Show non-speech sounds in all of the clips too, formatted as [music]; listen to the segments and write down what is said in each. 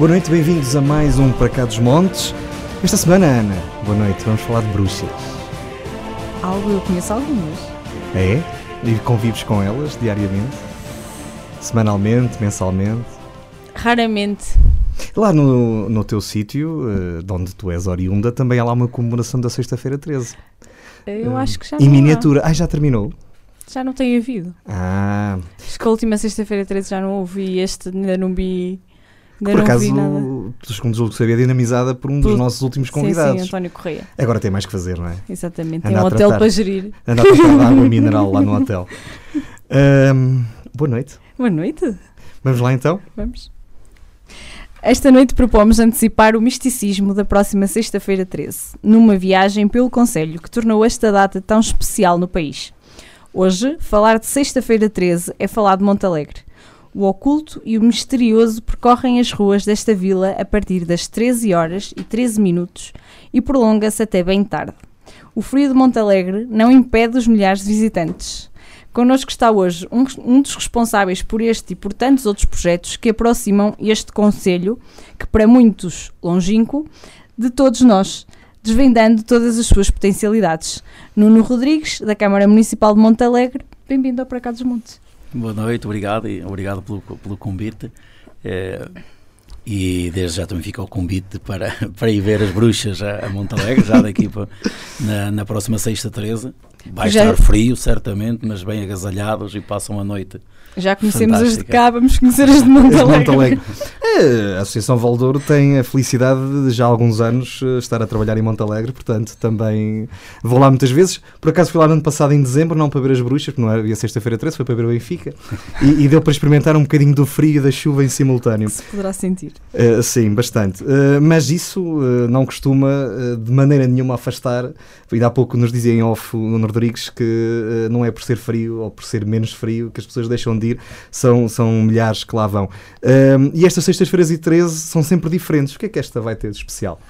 Boa noite, bem-vindos a mais um Para Cá dos Montes. Esta semana, Ana, boa noite, vamos falar de bruxas. Algo, eu conheço algumas. É? E convives com elas diariamente? Semanalmente, mensalmente? Raramente. Lá no, no teu sítio, uh, de onde tu és oriunda, também há lá uma comemoração da Sexta-feira 13. Eu uh, acho que já Em miniatura. Ah, já terminou? Já não tem havido. Ah. Acho que a última Sexta-feira 13 já não houve e este ainda não vi. Ainda por acaso, segundo julgo que sabia, dinamizada por um dos Por- nossos últimos convidados. Sim, sim, António Correia. Agora tem mais que fazer, não é? Exatamente. Anda Tem um hotel tratar. para gerir. Anda a tratar de água [laughs] mineral lá no hotel. Ahm, boa noite. Boa noite. Vamos lá então? Vamos. Esta noite propomos antecipar o misticismo da próxima sexta-feira 13, numa viagem pelo Conselho que tornou esta data tão especial no país. Hoje, falar de sexta-feira 13 é falar de Montalegre. O oculto e o misterioso percorrem as ruas desta vila a partir das 13 horas e 13 minutos e prolonga-se até bem tarde. O frio de Montalegre não impede os milhares de visitantes. Connosco está hoje um, um dos responsáveis por este e por tantos outros projetos que aproximam este Conselho, que para muitos longínquo, de todos nós, desvendando todas as suas potencialidades. Nuno Rodrigues, da Câmara Municipal de Montalegre, bem-vindo ao Para Cá dos Montes. Boa noite, obrigado e obrigado pelo, pelo convite. Eh, e desde já também fica o convite para, [laughs] para ir ver as bruxas a, a Montalegre, já daqui para, na, na próxima sexta 13. Vai Já- estar frio, certamente, mas bem agasalhados e passam a noite. Já conhecemos as de Fantástica. cá, vamos conhecer as de Montalegre. Montalegre. É, a Associação Valdouro tem a felicidade de já há alguns anos eh, estar a trabalhar em Montalegre, portanto também vou lá muitas vezes. Por acaso fui lá no ano passado em dezembro, não para ver as bruxas, porque não havia sexta-feira 13, foi para ver o Benfica. E, e deu para experimentar um bocadinho do frio e da chuva em simultâneo. Se poderá sentir. Uh, sim, bastante. Uh, mas isso uh, não costuma de maneira nenhuma afastar. Ainda há pouco nos dizia em off o Nuno Rodrigues que não é por ser frio ou por ser menos frio que as pessoas deixam de ir, são, são milhares que lá vão. E estas sextas-feiras e 13 são sempre diferentes. O que é que esta vai ter de especial?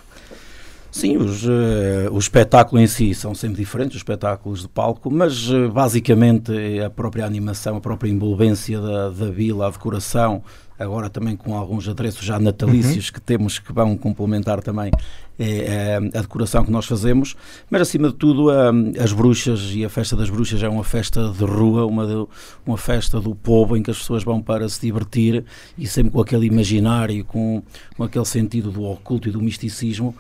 Sim, os, eh, o espetáculo em si são sempre diferentes, os espetáculos de palco, mas eh, basicamente é a própria animação, a própria envolvência da, da vila, a decoração, agora também com alguns adereços já natalícios que temos que vão complementar também eh, eh, a decoração que nós fazemos, mas acima de tudo a- as bruxas e a festa das bruxas é uma festa de rua, uma, de- uma festa do povo em que as pessoas vão para se divertir e sempre com aquele imaginário, com, com aquele sentido do oculto e do misticismo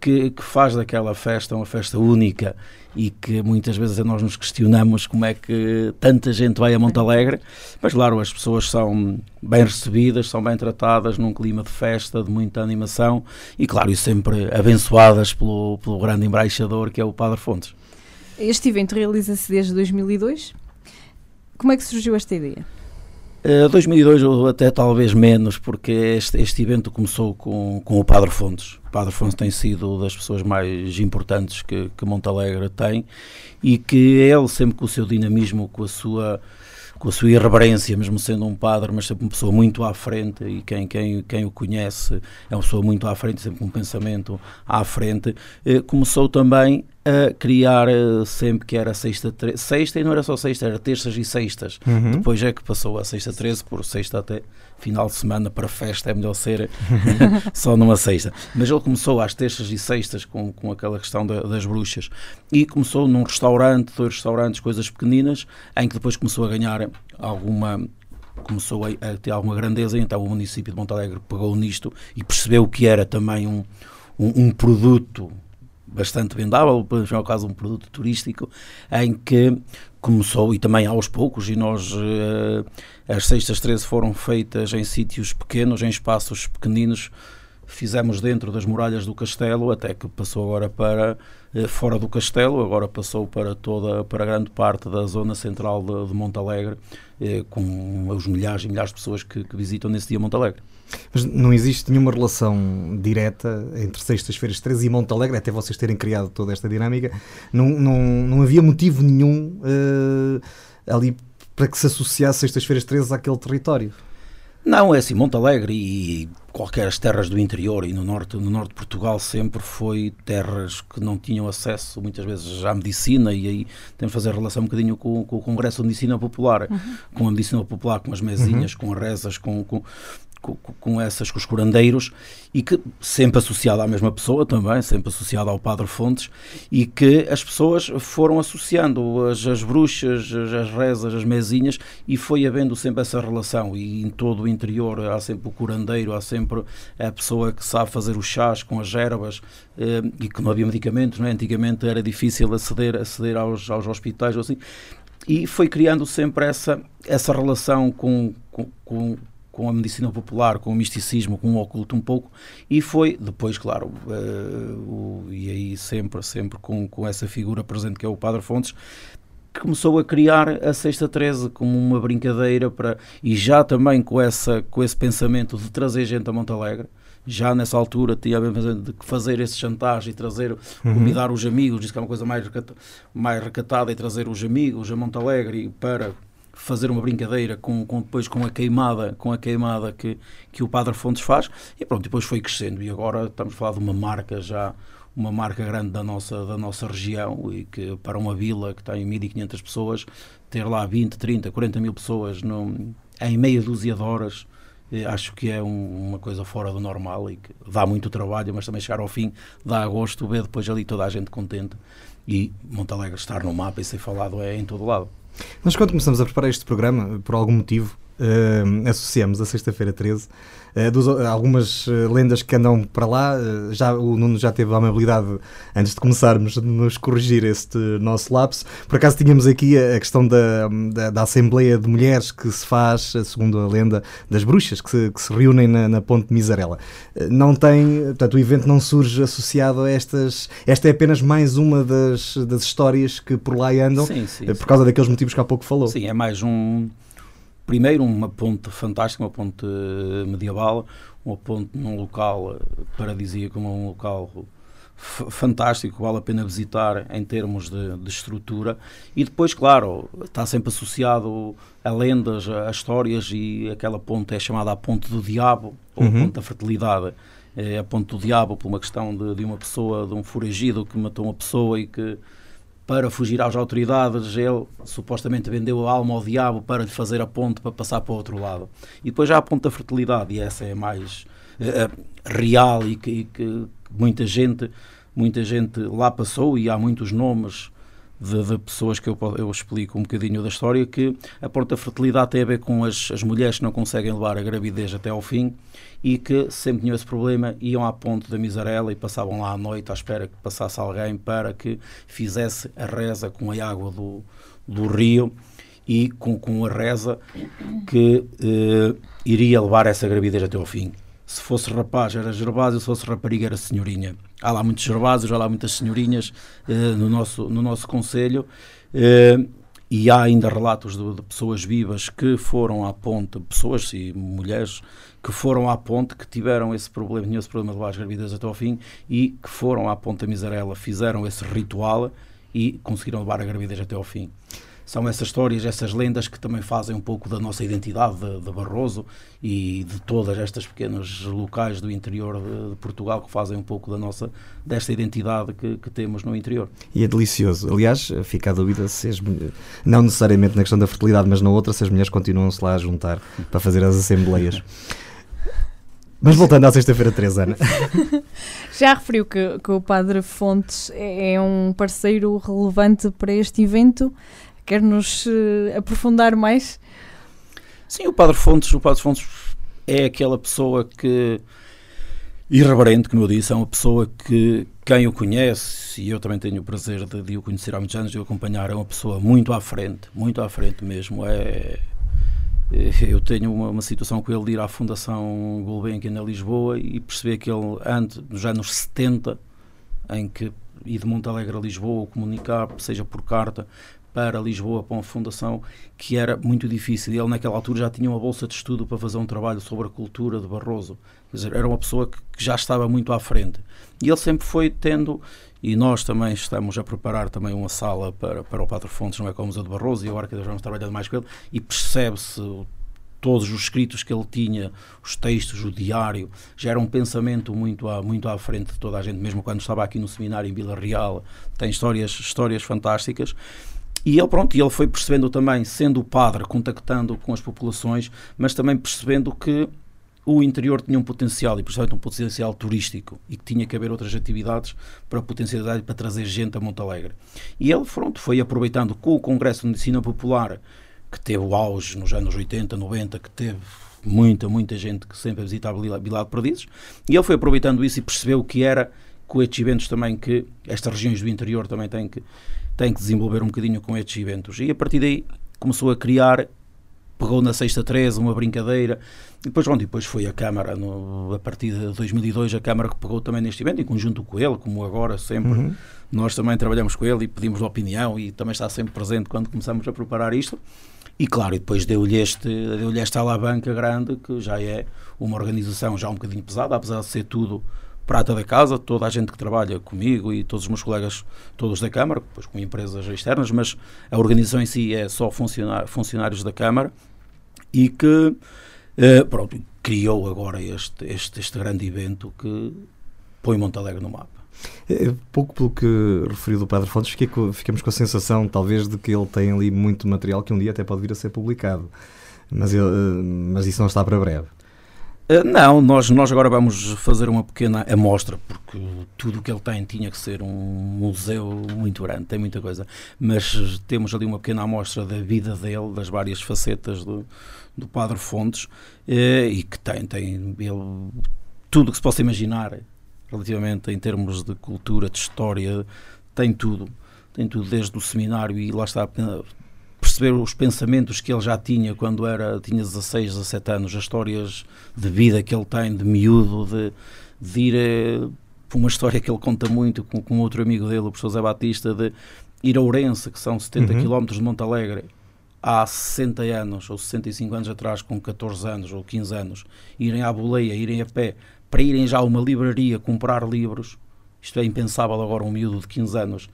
que, que faz daquela festa uma festa única e que muitas vezes nós nos questionamos como é que tanta gente vai a Montalegre, mas claro, as pessoas são bem recebidas, são bem tratadas num clima de festa, de muita animação e claro, e sempre abençoadas pelo, pelo grande embaixador que é o Padre Fontes. Este evento realiza-se desde 2002. Como é que surgiu esta ideia? Eh, 2002 ou até talvez menos, porque este, este evento começou com, com o Padre Fontes. O Padre Fontes tem sido das pessoas mais importantes que, que Montalegre tem e que ele, sempre com o seu dinamismo, com a sua com a sua irreverência, mesmo sendo um padre, mas sempre uma pessoa muito à frente e quem, quem, quem o conhece é uma pessoa muito à frente, sempre com um pensamento à frente, eh, começou também a criar eh, sempre que era sexta, sexta e não era só sexta, era terças e sextas. Uhum. Depois é que passou a sexta 13, por sexta até final de semana para festa é melhor ser [laughs] só numa sexta. Mas ele começou às terças e sextas com, com aquela questão da- das bruxas e começou num restaurante, dois restaurantes, coisas pequeninas, em que depois começou a ganhar alguma começou a, a ter alguma grandeza, então o município de Montalegre pegou nisto e percebeu que era também um, um, um produto bastante vendável, ao caso um produto turístico, em que começou, e também aos poucos, e nós, eh, as sextas 13 foram feitas em sítios pequenos, em espaços pequeninos, fizemos dentro das muralhas do castelo, até que passou agora para eh, fora do castelo, agora passou para toda, para grande parte da zona central de, de Montalegre, eh, com os milhares e milhares de pessoas que, que visitam nesse dia Montalegre. Mas não existe nenhuma relação direta entre Sextas-feiras 13 e Montalegre, até vocês terem criado toda esta dinâmica. Não, não, não havia motivo nenhum eh, ali para que se associasse Sextas-feiras 13 àquele território. Não, é assim, Montalegre e qualquer as terras do interior e no norte, no norte de Portugal sempre foi terras que não tinham acesso muitas vezes à medicina e aí temos de fazer relação um bocadinho com, com o Congresso de Medicina Popular, com a medicina popular, com as mesinhas, com as rezas, com, com- com, essas, com os curandeiros, e que sempre associado à mesma pessoa também, sempre associado ao Padre Fontes, e que as pessoas foram associando as, as bruxas, as, as rezas, as mesinhas, e foi havendo sempre essa relação, e em todo o interior há sempre o curandeiro, há sempre a pessoa que sabe fazer os chás com as ervas, eh, e que não havia medicamentos, não é? antigamente era difícil aceder, aceder aos, aos hospitais ou assim, e foi criando sempre essa, essa relação com, com, com com a medicina popular, com o misticismo, com o oculto um pouco, e foi depois, claro, uh, o, e aí sempre, sempre com, com essa figura presente que é o Padre Fontes, que começou a criar a Sexta 13 como uma brincadeira para e já também com essa com esse pensamento de trazer gente a Monte Alegre já nessa altura tinha de fazer esse chantagem e trazer, uhum. convidar os amigos, diz que é uma coisa mais, recatada, mais recatada e trazer os amigos a Monte Alegre para fazer uma brincadeira com, com, depois com a queimada com a queimada que, que o Padre Fontes faz. E pronto, depois foi crescendo. E agora estamos a falar de uma marca já uma marca grande da nossa, da nossa região e que para uma vila que tem 1500 pessoas ter lá 20, 30, 40 mil pessoas no, em meia dúzia de horas eh, acho que é um, uma coisa fora do normal e que dá muito trabalho, mas também chegar ao fim dá gosto ver depois ali toda a gente contente. E Montalegre estar no mapa e ser falado é em todo lado. Nós, quando começamos a preparar este programa, por algum motivo, uh, associamos a Sexta-feira 13 uh, dos, algumas uh, lendas que andam para lá. já, o Nuno já teve a amabilidade, antes de começarmos, de nos corrigir este nosso lapso. Por acaso tínhamos aqui a, a questão da, da, da, Assembleia de Mulheres que se faz, segundo a lenda, das bruxas que se, que se reúnem na, na Ponte de Misarela. não tem, portanto, o evento não surge associado a estas. Esta é apenas mais uma das, das histórias que por lá andam, sim, sim, por causa daqueles motivos que há pouco falou. Sim, é mais um primeiro uma ponte fantástica, uma ponte eh, medieval, uma ponte num local eh, paradisíaco, um local fantástico, vale a pena visitar em termos de, de, estrutura e depois, claro, está sempre associado a lendas, a histórias e aquela ponte é chamada a ponte do diabo ou uhum. a ponte da fertilidade é a ponte do diabo por uma questão de, de uma pessoa, de um foragido que matou uma pessoa e que para fugir às autoridades, ele supostamente vendeu a alma ao diabo para lhe fazer a ponte para passar para o outro lado. E depois já a ponte da fertilidade, e essa é mais uh, real e que, e que, muita gente muita gente lá passou e há muitos nomes de, de, pessoas que eu, eu explico um bocadinho da história, que a ponte da fertilidade tem a ver com as, as mulheres que não conseguem levar a gravidez até ao fim e que sempre tinham esse problema, iam à ponte da Misarela e passavam lá à noite à espera que passasse alguém para que fizesse a reza com a água do, do rio e com, com a reza que eh, iria levar essa gravidez até ao fim. Se fosse rapaz era Gervásio, se fosse rapariga era Senhorinha. Há lá muitos Gervásios, há lá muitas Senhorinhas eh, no nosso, no nosso Conselho. Eh, e há ainda relatos de, de, pessoas vivas que foram à ponte, pessoas e mulheres que foram à ponte, que tiveram esse problema, tinham esse problema de levar as gravidez até ao fim e que foram à ponte da Misarela, fizeram esse ritual e conseguiram levar a gravidez até ao fim são essas histórias, essas lendas que também fazem um pouco da nossa identidade de, de Barroso e de todas estas pequenas locais do interior de, de, Portugal que fazem um pouco da nossa desta identidade que, que, temos no interior. E é delicioso. Aliás, fica a dúvida se as não necessariamente na questão da fertilidade, mas na outra, se as mulheres continuam-se lá a juntar para fazer as assembleias. [laughs] Mas voltando à sexta-feira 3, Ana. [laughs] Já referiu que, que, o Padre Fontes é, é um parceiro relevante para este evento. Quer-nos uh, aprofundar mais? Sim, o Padre Fontes, o Padre Fontes é aquela pessoa que irreverente, como eu disse, é uma pessoa que quem o conhece, e eu também tenho o prazer de, de o conhecer há muitos anos e o acompanhar, é uma pessoa muito à frente, muito à frente mesmo. É, é eu tenho uma, uma, situação com ele de ir à Fundação Gulbenkian na Lisboa e perceber que ele, antes, nos anos 70, em que ir de Montalegre a Lisboa, comunicar, seja por carta, para Lisboa, para uma fundação que era muito difícil. Ele, naquela altura, já tinha uma bolsa de estudo para fazer um trabalho sobre a cultura de Barroso. Quer dizer, era uma pessoa que, que já estava muito à frente. E ele sempre foi tendo, e nós também estamos a preparar também uma sala para, para o Padre Fontes, não é como o Museu de Barroso, e agora que vamos trabalhando mais com ele, e percebe-se todos os escritos que ele tinha, os textos, o diário, já era um pensamento muito à, muito à frente de toda a gente, mesmo quando estava aqui no seminário em Vila Real, tem histórias, histórias fantásticas. E ele, pronto, ele foi percebendo também, sendo o padre, contactando com as populações, mas também percebendo que o interior tinha um potencial, e principalmente um potencial turístico, e que tinha que haver outras atividades para potencialidade para trazer gente a Montalegre. E ele, pronto, foi aproveitando com o Congresso de Medicina Popular, que teve o auge nos anos 80, 90, que teve muita, muita gente que sempre visitava Vila de Perdizes, e ele foi aproveitando isso e percebeu que era com estes eventos também que estas regiões do interior também têm que, têm que desenvolver um bocadinho com estes eventos. E a partir daí começou a criar pegou na sexta 13 uma brincadeira e depois, onde depois foi a Câmara no, a partir de 2002 a Câmara que pegou também neste evento em conjunto com ele, como agora sempre uhum. nós também trabalhamos com ele e pedimos opinião e também está sempre presente quando começamos a preparar isto e claro, e depois deu-lhe este, deu esta alavanca grande que já é uma organização já um bocadinho pesada, apesar de ser tudo prata da casa, toda a gente que trabalha comigo e todos os meus colegas, todos da Câmara, depois com empresas externas, mas a organização em si é só funcionários da Câmara e que eh, pronto, criou agora este, este, este grande evento que põe Montalegre no mapa. É, pouco pelo que referiu do Padre Fontes, fiquei ficamos com a sensação, talvez, de que ele tem ali muito material que um dia até pode vir a ser publicado. Mas, ele, eh, mas isso não está para breve. Uh, não, nós, nós agora vamos fazer uma pequena amostra, porque tudo o que ele tem tinha que ser um museu muito grande, tem muita coisa. Mas temos ali uma pequena amostra da vida dele, das várias facetas do, do Padre Fontes, uh, e que tem, tem ele, tudo que se possa imaginar, relativamente em termos de cultura, de história, tem tudo. Tem tudo, desde o seminário, e lá está perceber os pensamentos que ele já tinha quando era, tinha 16, 17 anos, as histórias de vida que ele tem de miúdo, de, de ir a, uma história que ele conta muito com, com outro amigo dele, o professor Zé Batista, de ir a Ourense, que são 70 uhum. km de Monte Alegre, há 60 anos ou 65 anos atrás, com 14 anos ou 15 anos, irem à boleia, irem a pé, para irem já a uma livraria comprar livros, isto é impensável agora, um miúdo de 15 anos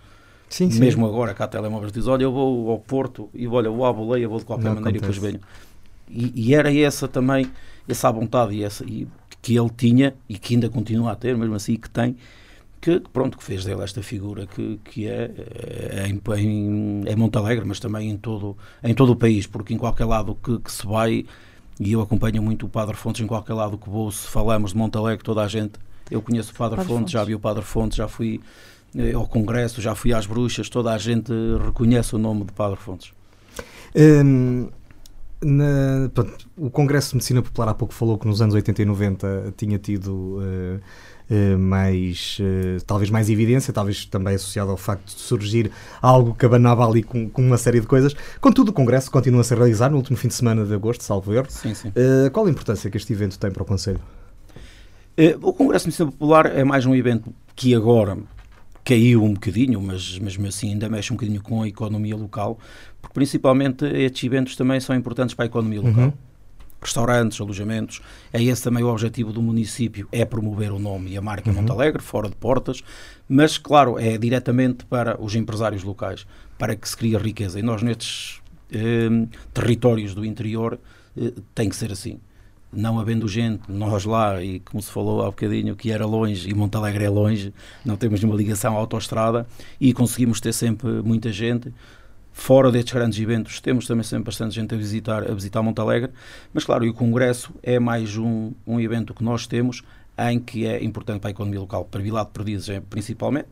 Sim, sim. Mesmo agora, cá a telemóveis diz: Olha, eu vou ao Porto e olha, vou à boleia, vou de qualquer Não maneira acontece. e depois venho. E, e, era essa também, essa vontade e essa, e, que ele tinha e que ainda continua a ter, mesmo assim, que tem, que pronto, que fez dele esta figura que, que é, é, em, é Montalegre, mas também em todo, em todo o país, porque em qualquer lado que, que se vai, e eu acompanho muito o Padre Fontes, em qualquer lado que vou, se falamos de Montalegre, toda a gente, eu conheço o Padre, Padre Fontes, Fontes, já vi o Padre Fontes, já fui ao Congresso, já fui às bruxas, toda a gente reconhece o nome de Padre Fontes. Um, na, pronto, o Congresso de Medicina Popular há pouco falou que nos anos 80 e 90 tinha tido uh, uh, mais, uh, talvez mais evidência, talvez também associado ao facto de surgir algo que abanava ali com, com, uma série de coisas. Contudo, o Congresso continua a ser realizado no último fim de semana de agosto, salvo erro. Sim, sim. qual a importância que este evento tem para o Conselho? o Congresso de Medicina Popular é mais um evento que agora, caiu um bocadinho, mas mesmo assim ainda mexe um bocadinho com a economia local, porque principalmente estes eventos também são importantes para a economia local. Uhum. Restaurantes, alojamentos, é esse também o objetivo do município, é promover o nome e a marca uhum. Montalegre, fora de portas, mas claro, é diretamente para os empresários locais, para que se crie riqueza. E nós nestes eh, territórios do interior eh, tem que ser assim não havendo gente, nós lá, e como se falou há bocadinho, que era longe e Montalegre é longe, não temos nenhuma ligação à autoestrada e conseguimos ter sempre muita gente. Fora destes grandes eventos, temos também sempre bastante gente a visitar, a visitar Montalegre, mas claro, e o Congresso é mais um, um evento que nós temos em que é importante para a economia local, para Vilar de Perdizes é, principalmente,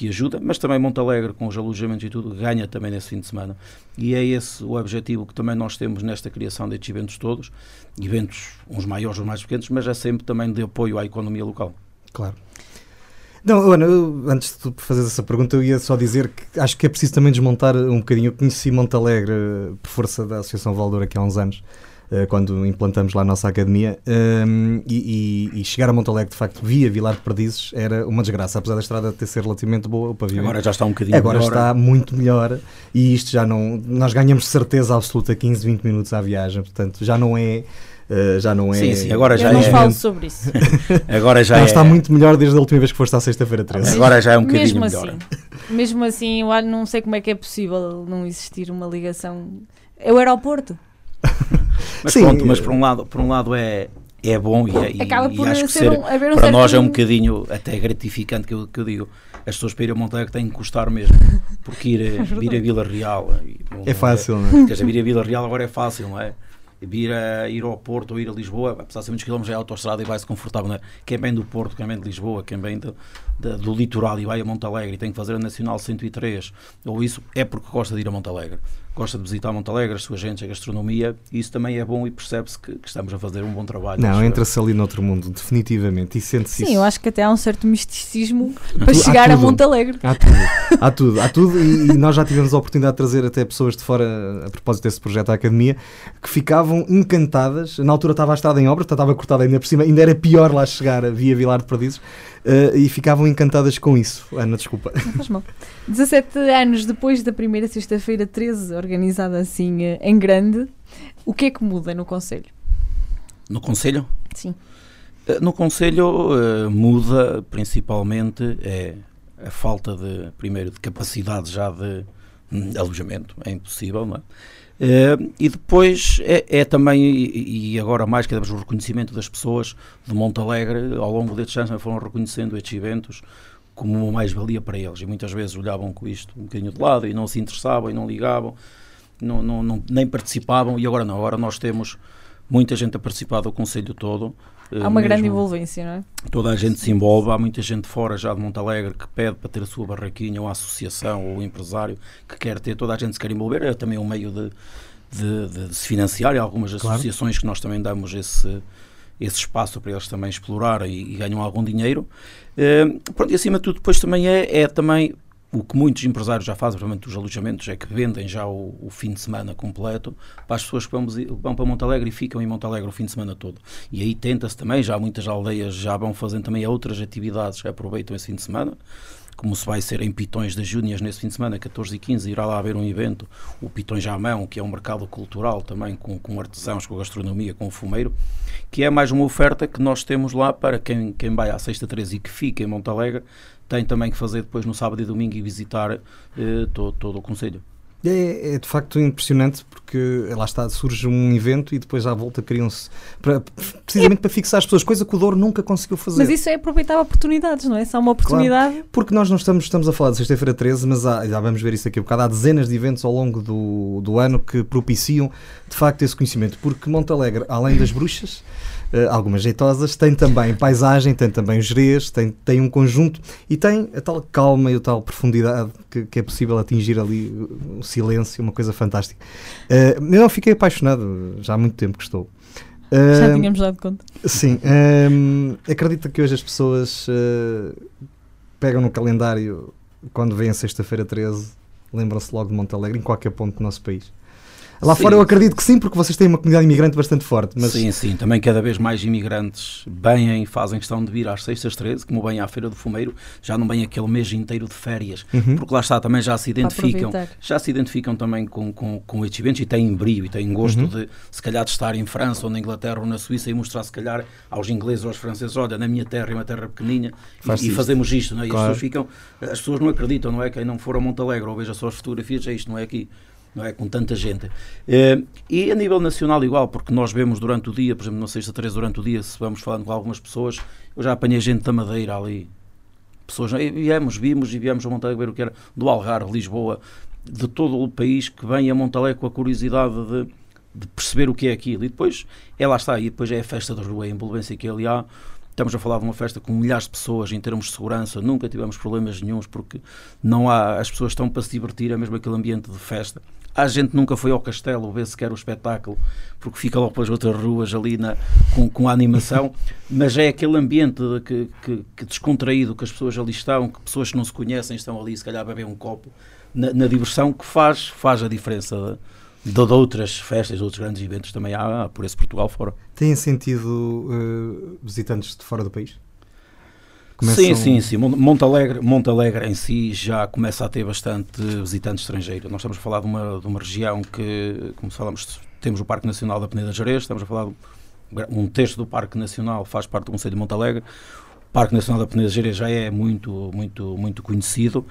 que ajuda, mas também Montalegre, com os alojamentos e tudo, ganha também nesse fim de semana. E é esse o objetivo que também nós temos nesta criação destes eventos todos, eventos uns maiores, uns mais pequenos, mas é sempre também de apoio à economia local. Claro. Não, Ana, antes de tu essa pergunta, eu ia só dizer que acho que é preciso também desmontar um bocadinho. Eu conheci Montalegre por força da Associação Valdor aqui há uns anos eh, quando implantamos lá a nossa academia, um, e, e, chegar a Montalegre, de facto, via Vilar de Perdizes, era uma desgraça, apesar da estrada ter ser relativamente boa, o pavimento. Agora já está um bocadinho Agora melhor. está muito melhor, e isto já não. Nós ganhamos certeza absoluta 15, 20 minutos à viagem, portanto, já não é. Uh, já não é. Sim, sim, agora já Eu não é. falo sobre isso. [laughs] agora já não, é... está muito melhor desde a última vez que foste à sexta-feira 13. Agora já é um bocadinho mesmo melhor. Assim, mesmo assim, eu não sei como é que é possível não existir uma ligação. É o aeroporto. [laughs] mas Sim, pronto, mas por um lado, por um lado é, é bom e, é, Acaba e acho que ser, um, um para nós é um bocadinho até gratificante que eu, que eu digo. As pessoas para ir a Montalegre têm que custar mesmo, porque ir, [laughs] é ir a Vila Real é fácil, não é? Quer dizer, ir a Vila Real agora é fácil, não é? vir a ir ao Porto ou ir a Lisboa, apesar de ser muitos quilómetros, é autostrada e vai-se confortável. Né? Quem vem do Porto, quem vem de Lisboa, quem vem do, do, do litoral e vai a Montalegre e tem que fazer a Nacional 103, ou isso, é porque gosta de ir a Montalegre gosta de visitar Montalegre, a sua gente, a gastronomia, e isso também é bom e percebe-se que, que, estamos a fazer um bom trabalho. Não, entra-se ali noutro mundo, definitivamente, e sente-se Sim, isso. eu acho que até há um certo misticismo para chegar a Montalegre. Há tudo, há tudo, há tudo, e, e, nós já tivemos a oportunidade de trazer até pessoas de fora, a propósito desse projeto à Academia, que ficavam encantadas, na altura estava a estrada em obra, estava cortada ainda por cima, ainda era pior lá chegar via Vilar de Perdizes, Uh, e ficavam encantadas com isso. Ana, desculpa. Não faz mal. 17 anos depois da primeira sexta-feira 13, organizada assim uh, em grande, o que é que muda no Conselho? No Conselho? Sim. Uh, no Conselho muda principalmente é a falta de, primeiro, de capacidade já de hum, alojamento, é impossível, não é? Uh, e depois é, é também, e, e, agora mais que damos o reconhecimento das pessoas de Montalegre, ao longo destes anos foram reconhecendo estes eventos como uma mais-valia para eles. E muitas vezes olhavam com isto um bocadinho de lado e não se interessavam e não ligavam, não, não, não, nem participavam. E agora não, agora nós temos muita gente a participar do Conselho todo. Há uma mesmo, grande envolvência, não é? Toda a gente se envolve, há muita gente fora já de Montalegre que pede para ter a sua barraquinha, ou a associação, ou o empresário que quer ter, toda a gente se quer envolver, é também um meio de, de, de, de se financiar, e há algumas associações claro. que nós também damos esse, esse espaço para eles também explorar e, e ganham algum dinheiro. Uh, pronto, e acima de tudo depois também é, é também o que muitos empresários já fazem, principalmente os alojamentos, é que vendem já o, o, fim de semana completo para as pessoas que vão, vão para Montalegre e ficam em Montalegre o fim de semana todo. E aí tenta-se também, já muitas aldeias já vão fazendo também outras atividades que aproveitam esse fim de semana como se vai ser em Pitões das Júnias nesse fim de semana, 14 e 15, irá lá haver um evento, o Pitões à Mão, que é um mercado cultural também, com, com artesãos, com gastronomia, com fumeiro, que é mais uma oferta que nós temos lá para quem, quem vai à sexta 13 e que fica em Montalegre, tem também que fazer depois no sábado e domingo e visitar eh, todo, todo o Conselho. É, é, de facto impressionante porque lá está, surge um evento e depois à volta criam-se precisamente é. para fixar as pessoas, coisa que o Douro nunca conseguiu fazer. Mas isso é aproveitar oportunidades, não é? Só uma oportunidade. Claro, porque nós não estamos, estamos a falar de sexta-feira 13, mas há, já vamos ver isso aqui um bocado. Há dezenas de eventos ao longo do, do ano que propiciam de facto esse conhecimento. Porque Montalegre, além das bruxas, algumas jeitosas, tem também paisagem, tem também os gerês, tem, tem um conjunto e tem a tal calma e a tal profundidade que, que é possível atingir ali o silêncio, uma coisa fantástica. Uh, eu não fiquei apaixonado, já há muito tempo que estou. Uh, já tínhamos dado conta. Sim. Um, acredita que hoje as pessoas pegam no calendário quando vem a sexta-feira 13, lembram-se logo de Montalegre, em qualquer ponto do nosso país. Lá sim. fora eu acredito que sim, porque vocês têm uma comunidade imigrante bastante forte. Mas... Sim, sim, também cada vez mais imigrantes vêm e fazem questão de vir às sextas 13, como vêm à Feira do Fumeiro, já não vêm aquele mês inteiro de férias, uhum. porque lá está, também já se identificam, já se identificam também com, com, com estes eventos e têm brilho e têm gosto uhum. de, se calhar, de estar em França ou na Inglaterra ou na Suíça e mostrar, se calhar, aos ingleses ou aos franceses, olha, na minha terra é uma terra pequenina Faz e, e, fazemos isto, não é? E claro. as pessoas ficam, as pessoas não acreditam, não é? Quem não for a Montalegre ou veja só as fotografias, é isto, não é aqui não é? Com tanta gente. Eh, e a nível nacional, igual, porque nós vemos durante o dia, por exemplo, na sexta-feira, durante o dia, se vamos falando com algumas pessoas, eu já apanhei gente da Madeira ali. Pessoas, e viemos, vimos e viemos a Montalegre ver o que era do Algarve, Lisboa, de todo o país que vem a Montalegre com a curiosidade de, de, perceber o que é aquilo. E depois, é lá está, e depois é a festa da rua, a envolvência que ali há. Estamos a falar de uma festa com milhares de pessoas em termos de segurança, nunca tivemos problemas nenhums porque não há, as pessoas estão para se divertir, é mesmo aquele ambiente de festa. A gente nunca foi ao castelo ver sequer o espetáculo, porque fica logo pelas outras ruas ali na, com, com a animação, [laughs] mas é aquele ambiente que, que, que, descontraído que as pessoas ali estão, que pessoas que não se conhecem estão ali, se calhar, a beber um copo, na, na diversão, que faz, faz a diferença de, de, outras festas, de outros grandes eventos também há, há por esse Portugal fora. Tem sentido uh, visitantes de fora do país? Começam... Sim, sim, sim. Montalegre, Montalegre em si já começa a ter bastante visitante estrangeiro. Nós estamos a falar de uma, de uma região que, como falamos, temos o Parque Nacional da Peneda Jerez, estamos a falar de um terço do Parque Nacional faz parte do Conselho de Montalegre. O Parque Nacional da Peneda Jerez já é muito, muito, muito conhecido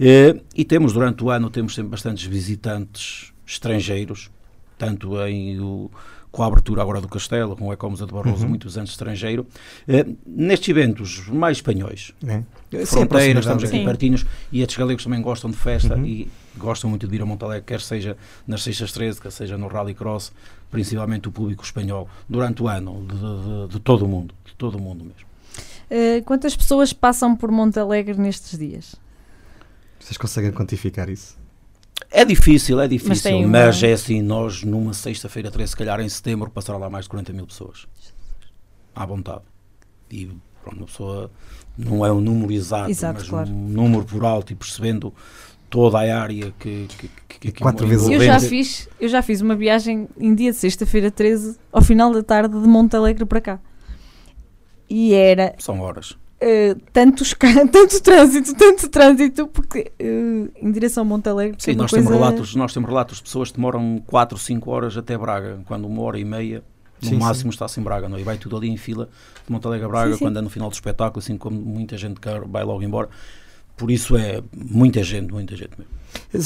eh, e temos durante o ano temos sempre bastantes visitantes estrangeiros, tanto em o, com a abertura agora do Castelo, com o Ecomusa de Barroso, uhum. muitos anos estrangeiro. Uh, nestes eventos mais espanhóis, é. fronteiras, estamos aqui pertinhos, e estes galegos também gostam de festa uhum. e gostam muito de vir a Montalegre, quer seja nas sextas 13, quer seja no Rallycross, principalmente o público espanhol, durante o ano, de, de, de todo o mundo, de todo o mundo mesmo. Uh, quantas pessoas passam por Montalegre nestes dias? Vocês conseguem quantificar isso? É difícil, é difícil, mas, mas é assim, nós numa sexta-feira 13, se calhar em setembro, passará lá mais de 40 mil pessoas. À vontade. E pronto, uma pessoa não é um número exato, exato mas claro. um número por alto e percebendo toda a área que, que, que, que quatro vezes eu já fiz eu já fiz uma viagem em dia de sexta-feira 13 ao final da tarde de Monte Alegre para cá e era são horas Uh, tantos, [laughs] tanto trânsito, tanto trânsito, porque uh, em direção a Monte Alegre. Sim, nós, coisa... temos relatos, nós temos relatos de pessoas que demoram 4, 5 horas até Braga, quando uma hora e meia no sim, máximo sim. está-se em Braga, não? É? e vai tudo ali em fila de Monte Alegre a Braga, sim, quando é no final do espetáculo, assim como muita gente quer, vai logo embora. Por isso é muita gente, muita gente mesmo.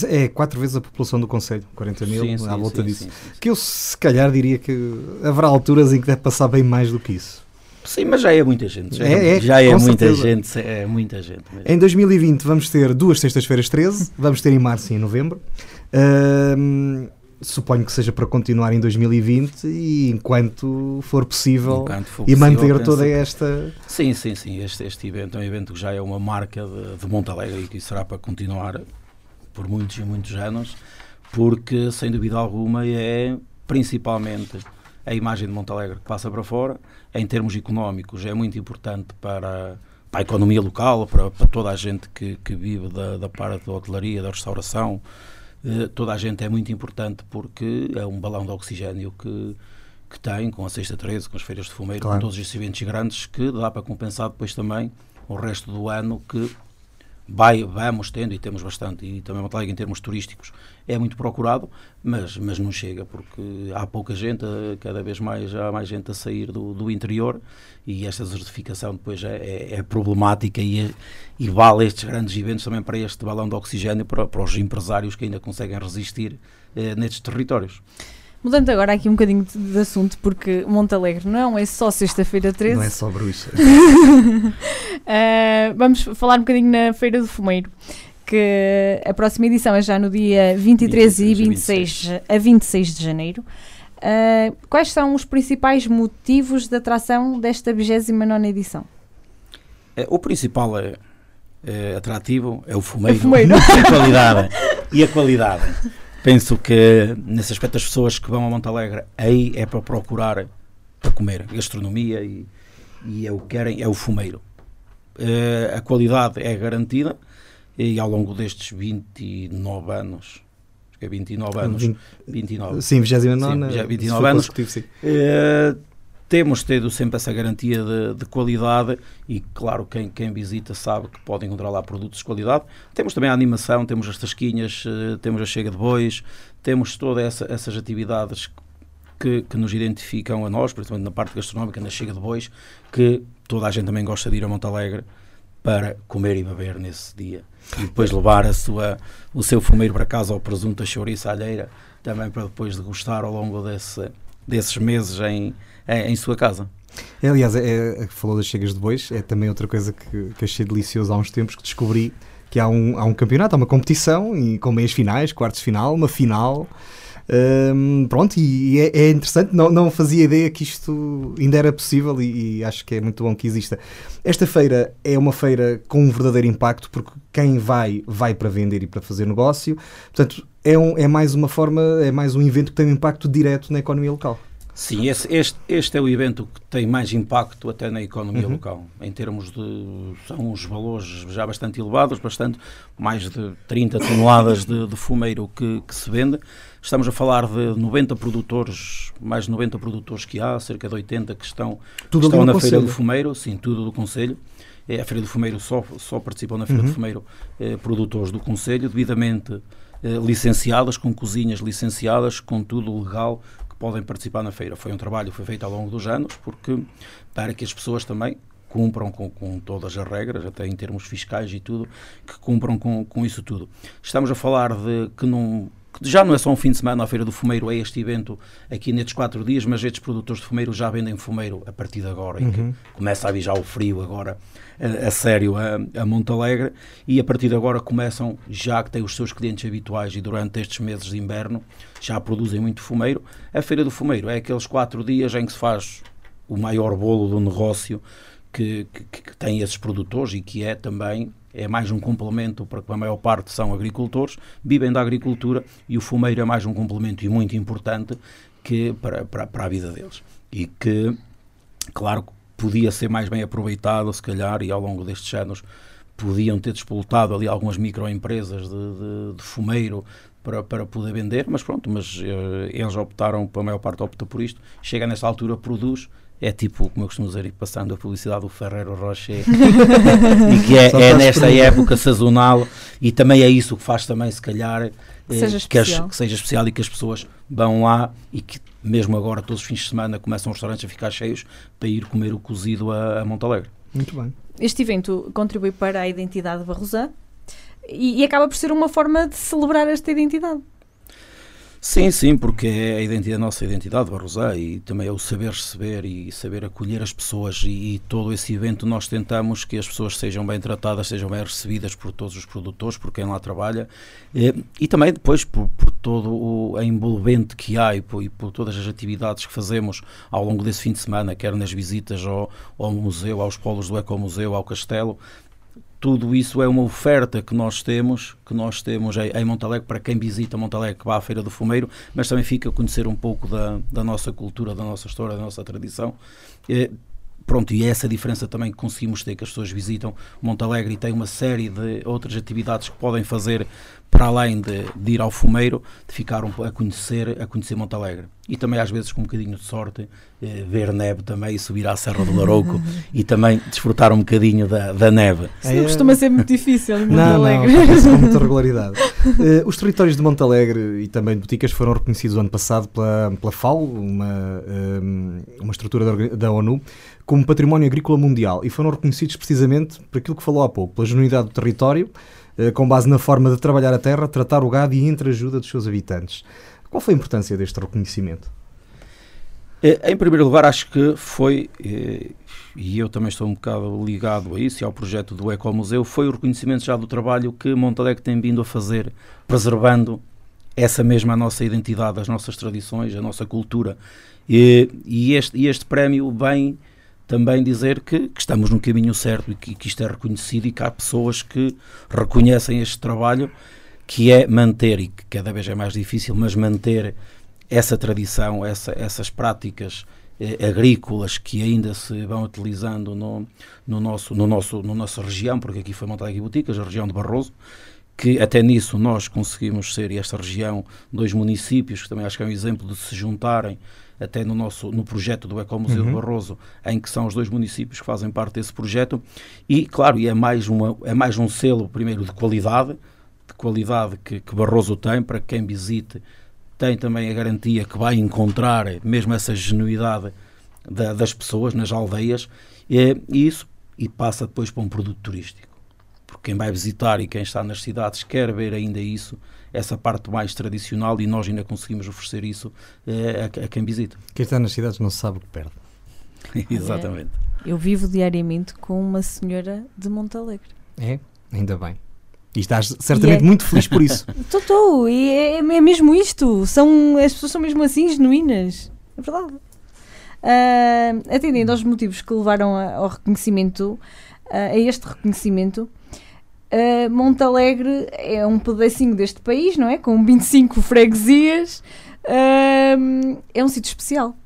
É quatro vezes a população do Conselho, 40 mil, sim, à volta disso. Que eu se calhar diria que haverá alturas em que deve passar bem mais do que isso. Sim, mas já é muita gente. Já é, é já é muita certeza. gente. É muita gente mesmo. Em 2020 vamos ter duas sextas-feiras 13, vamos ter em março e em novembro. Uh, suponho que seja para continuar em 2020 e enquanto for possível enquanto for e manter toda esta. Sim, sim, sim. Este, este evento é um evento que já é uma marca de, de Montalegre e que será para continuar por muitos e muitos anos, porque sem dúvida alguma é principalmente a imagem de Montalegre que passa para fora em termos económicos, é muito importante para, para a economia local, para, para toda a gente que, que vive da, da parte da hotelaria, da restauração. Eh, toda a gente é muito importante porque é um balão de oxigênio que, que tem, com a Sexta 13, com as feiras de fumeiro, claro. com todos estes eventos grandes, que dá para compensar depois também o resto do ano que vai, vamos tendo e temos bastante, e também Montalegre em termos turísticos é muito procurado, mas, mas não chega porque há pouca gente, cada vez mais há mais gente a sair do, do interior e esta desertificação depois é, é, é problemática e, é, e, vale estes grandes eventos também para este balão de oxigênio para, para os empresários que ainda conseguem resistir eh, nestes territórios. Mudando agora aqui um bocadinho de, de assunto, porque Montalegre não é só sexta-feira 13. Não é só bruxa. uh, [laughs] vamos falar um bocadinho na Feira do Fumeiro, que a próxima edição é já no dia 23, 23 e 26, 26. a 26 de janeiro. Uh, quais são os principais motivos de atração desta 29 edição? É, o principal é, é, atrativo é o fumeiro, o fumeiro. [laughs] e a qualidade. e a qualidade. Penso que, nesse aspecto, as pessoas que vão a Montalegre, aí é para procurar para comer, gastronomia e, e é o que querem, é o fumeiro. Uh, a qualidade é garantida e ao longo destes 29 anos, acho que é 29 anos, 20, 29, sim, 29, sim, 29 anos, uh, temos tido sempre essa garantia de, de, qualidade e, claro, quem, quem visita sabe que pode encontrar lá produtos de qualidade. Temos também a animação, temos as tasquinhas, eh, temos a chega de bois, temos todas essa, essas atividades que, que, nos identificam a nós, principalmente na parte gastronómica, na chega de bois, que toda a gente também gosta de ir a Montalegre para comer e beber nesse dia. E depois levar a sua, o seu fumeiro para casa ao presunto, a chouriça, a alheira, também para depois degustar ao longo desse, desses meses em em sua casa. É, aliás, é, é, falou das chegas de bois, é também outra coisa que, que achei delicioso há uns tempos que descobri que há um, há um campeonato, há uma competição e com meias finais, quartos final, uma final. Um, pronto, e é, é, interessante, não, não fazia ideia que isto ainda era possível e, e, acho que é muito bom que exista. Esta feira é uma feira com um verdadeiro impacto, porque quem vai, vai para vender e para fazer negócio, portanto, é, um, é mais uma forma, é mais um evento que tem um impacto direto na economia local. Sim, esse, este, este é o evento que tem mais impacto até na economia uhum. local, em termos de. são uns valores já bastante elevados, bastante, mais de 30 toneladas de, de fumeiro que, que, se vende. Estamos a falar de 90 produtores, mais de 90 produtores que há, cerca de 80 que estão, que estão na Feira do Fumeiro, sim, tudo do Conselho. É, a Feira do Fumeiro só, só participam na Feira uhum. do Fumeiro eh, produtores do Conselho, devidamente eh, licenciadas, com cozinhas licenciadas, com tudo legal, podem participar na feira. Foi um trabalho que foi feito ao longo dos anos, porque para que as pessoas também cumpram com, com, todas as regras, até em termos fiscais e tudo, que cumpram com, com isso tudo. Estamos a falar de que não, já não é só um fim de semana, a Feira do Fumeiro é este evento aqui nestes quatro dias, mas estes produtores de fumeiro já vendem fumeiro a partir de agora, que começa a vir já o frio agora, a, a sério, a, a Monte Alegre, e a partir de agora começam, já que têm os seus clientes habituais e durante estes meses de inverno, já produzem muito fumeiro. A Feira do Fumeiro é aqueles quatro dias em que se faz o maior bolo do negócio que, que, que tem esses produtores e que é também é mais um complemento, porque a maior parte são agricultores, vivem da agricultura e o fumeiro é mais um complemento e muito importante que para, para, para a vida deles. E que, claro, podia ser mais bem aproveitado, se calhar, e ao longo destes anos podiam ter disputado ali algumas microempresas de, de, de fumeiro para, para poder vender, mas pronto, mas uh, eles optaram, a maior parte opta por isto, chega nessa altura, produz, é tipo, como eu costumo dizer, passando a publicidade do Ferreiro Rocher, [laughs] e que é, é nesta época sazonal, e também é isso que faz também, se calhar, que seja, que, as, que seja especial e que as pessoas vão lá e que mesmo agora, todos os fins de semana, começam os restaurantes a ficar cheios para ir comer o cozido a, a Montalegre. Muito bem. Este evento contribui para a identidade de Barrosa e, e acaba por ser uma forma de celebrar esta identidade. Sim, sim, porque é a identidade, a nossa identidade, Barrosá, e também é o saber receber e saber acolher as pessoas e, e, todo esse evento nós tentamos que as pessoas sejam bem tratadas, sejam bem recebidas por todos os produtores, por quem lá trabalha e, e também depois por, por todo o envolvente que há e por, e por, todas as atividades que fazemos ao longo desse fim de semana, quer nas visitas ao, ao museu, aos polos do Ecomuseu, ao castelo, tudo isso é uma oferta que nós temos, que nós temos em Montalegre, para quem visita Montalegre, que vá à Feira do Fumeiro, mas também fica a conhecer um pouco da, da nossa cultura, da nossa história, da nossa tradição. E, pronto, e é essa diferença também que conseguimos ter, que as pessoas visitam Montalegre e têm uma série de outras atividades que podem fazer para além de, de ir ao fumeiro, de ficar um, a conhecer a conhecer Montalegre. E também às vezes com um bocadinho de sorte, eh, ver neve também e subir à Serra do Larouco [laughs] e também desfrutar um bocadinho da, da neve. Isso não costuma ser muito difícil em Montalegre. Não, não, com muita regularidade. uh, [laughs] os territórios de Montalegre e também de Boticas foram reconhecidos ano passado pela, pela FAO, uma, um, uma estrutura da, da ONU, como património agrícola mundial e foram reconhecidos precisamente por aquilo que falou há pouco, pela genuinidade do território, eh, com base na forma de trabalhar a terra, tratar o gado e entreajuda dos seus habitantes. Qual foi a importância deste reconhecimento? Eh, em primeiro lugar, acho que foi, eh, e eu também estou um bocado ligado a isso e ao projeto do Ecomuseu, foi o reconhecimento já do trabalho que Montalegre tem vindo a fazer, preservando essa mesma nossa identidade, as nossas tradições, a nossa cultura. E, e este, e este prémio vem também dizer que, que, estamos no caminho certo e que, que isto é reconhecido e que há pessoas que reconhecem este trabalho que é manter, e que cada vez é mais difícil, mas manter essa tradição, essa, essas práticas eh, agrícolas que ainda se vão utilizando no, no, nosso, no, nosso, no nossa região, porque aqui foi montada aqui Boticas, a região de Barroso, que até nisso nós conseguimos ser, e esta região, dois municípios, que também acho que é um exemplo de se juntarem até no nosso no projeto do Ecomuseu uhum. de Barroso, em que são os dois municípios que fazem parte desse projeto, e claro, e é mais, uma, é mais um selo, primeiro, de qualidade, de qualidade que, que Barroso tem, para quem visite, tem também a garantia que vai encontrar mesmo essa genuidade da, das pessoas nas aldeias, e, e isso e passa depois para um produto turístico. Porque quem vai visitar e quem está nas cidades quer ver ainda isso, essa parte mais tradicional e nós ainda conseguimos oferecer isso eh, a, a, quem visita. Quem está nas cidades não sabe o que perde. [laughs] Exatamente. É, eu vivo diariamente com uma senhora de Montalegre. É? Ainda bem. E estás certamente e é... muito feliz por isso. [laughs] Estou, estou. E é, é, mesmo isto. São, as pessoas são mesmo assim, genuínas. É verdade. Uh, atendendo aos motivos que levaram ao reconhecimento, uh, a este reconhecimento, Uh, Montalegre é um pedacinho deste país, não é? Com 25 freguesias. Uh, é um sítio especial.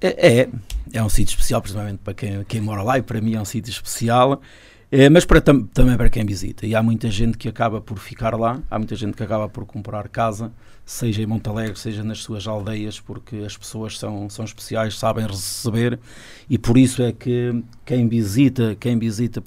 É, é, é um sítio especial, principalmente para quem, quem mora lá, e para mim é um sítio especial. É, mas para, tam, também para quem visita. E há muita gente que acaba por ficar lá, há muita gente que acaba por comprar casa, seja em Montalegre, seja nas suas aldeias, porque as pessoas são, são especiais, sabem receber, e por isso é que quem visita, quem visita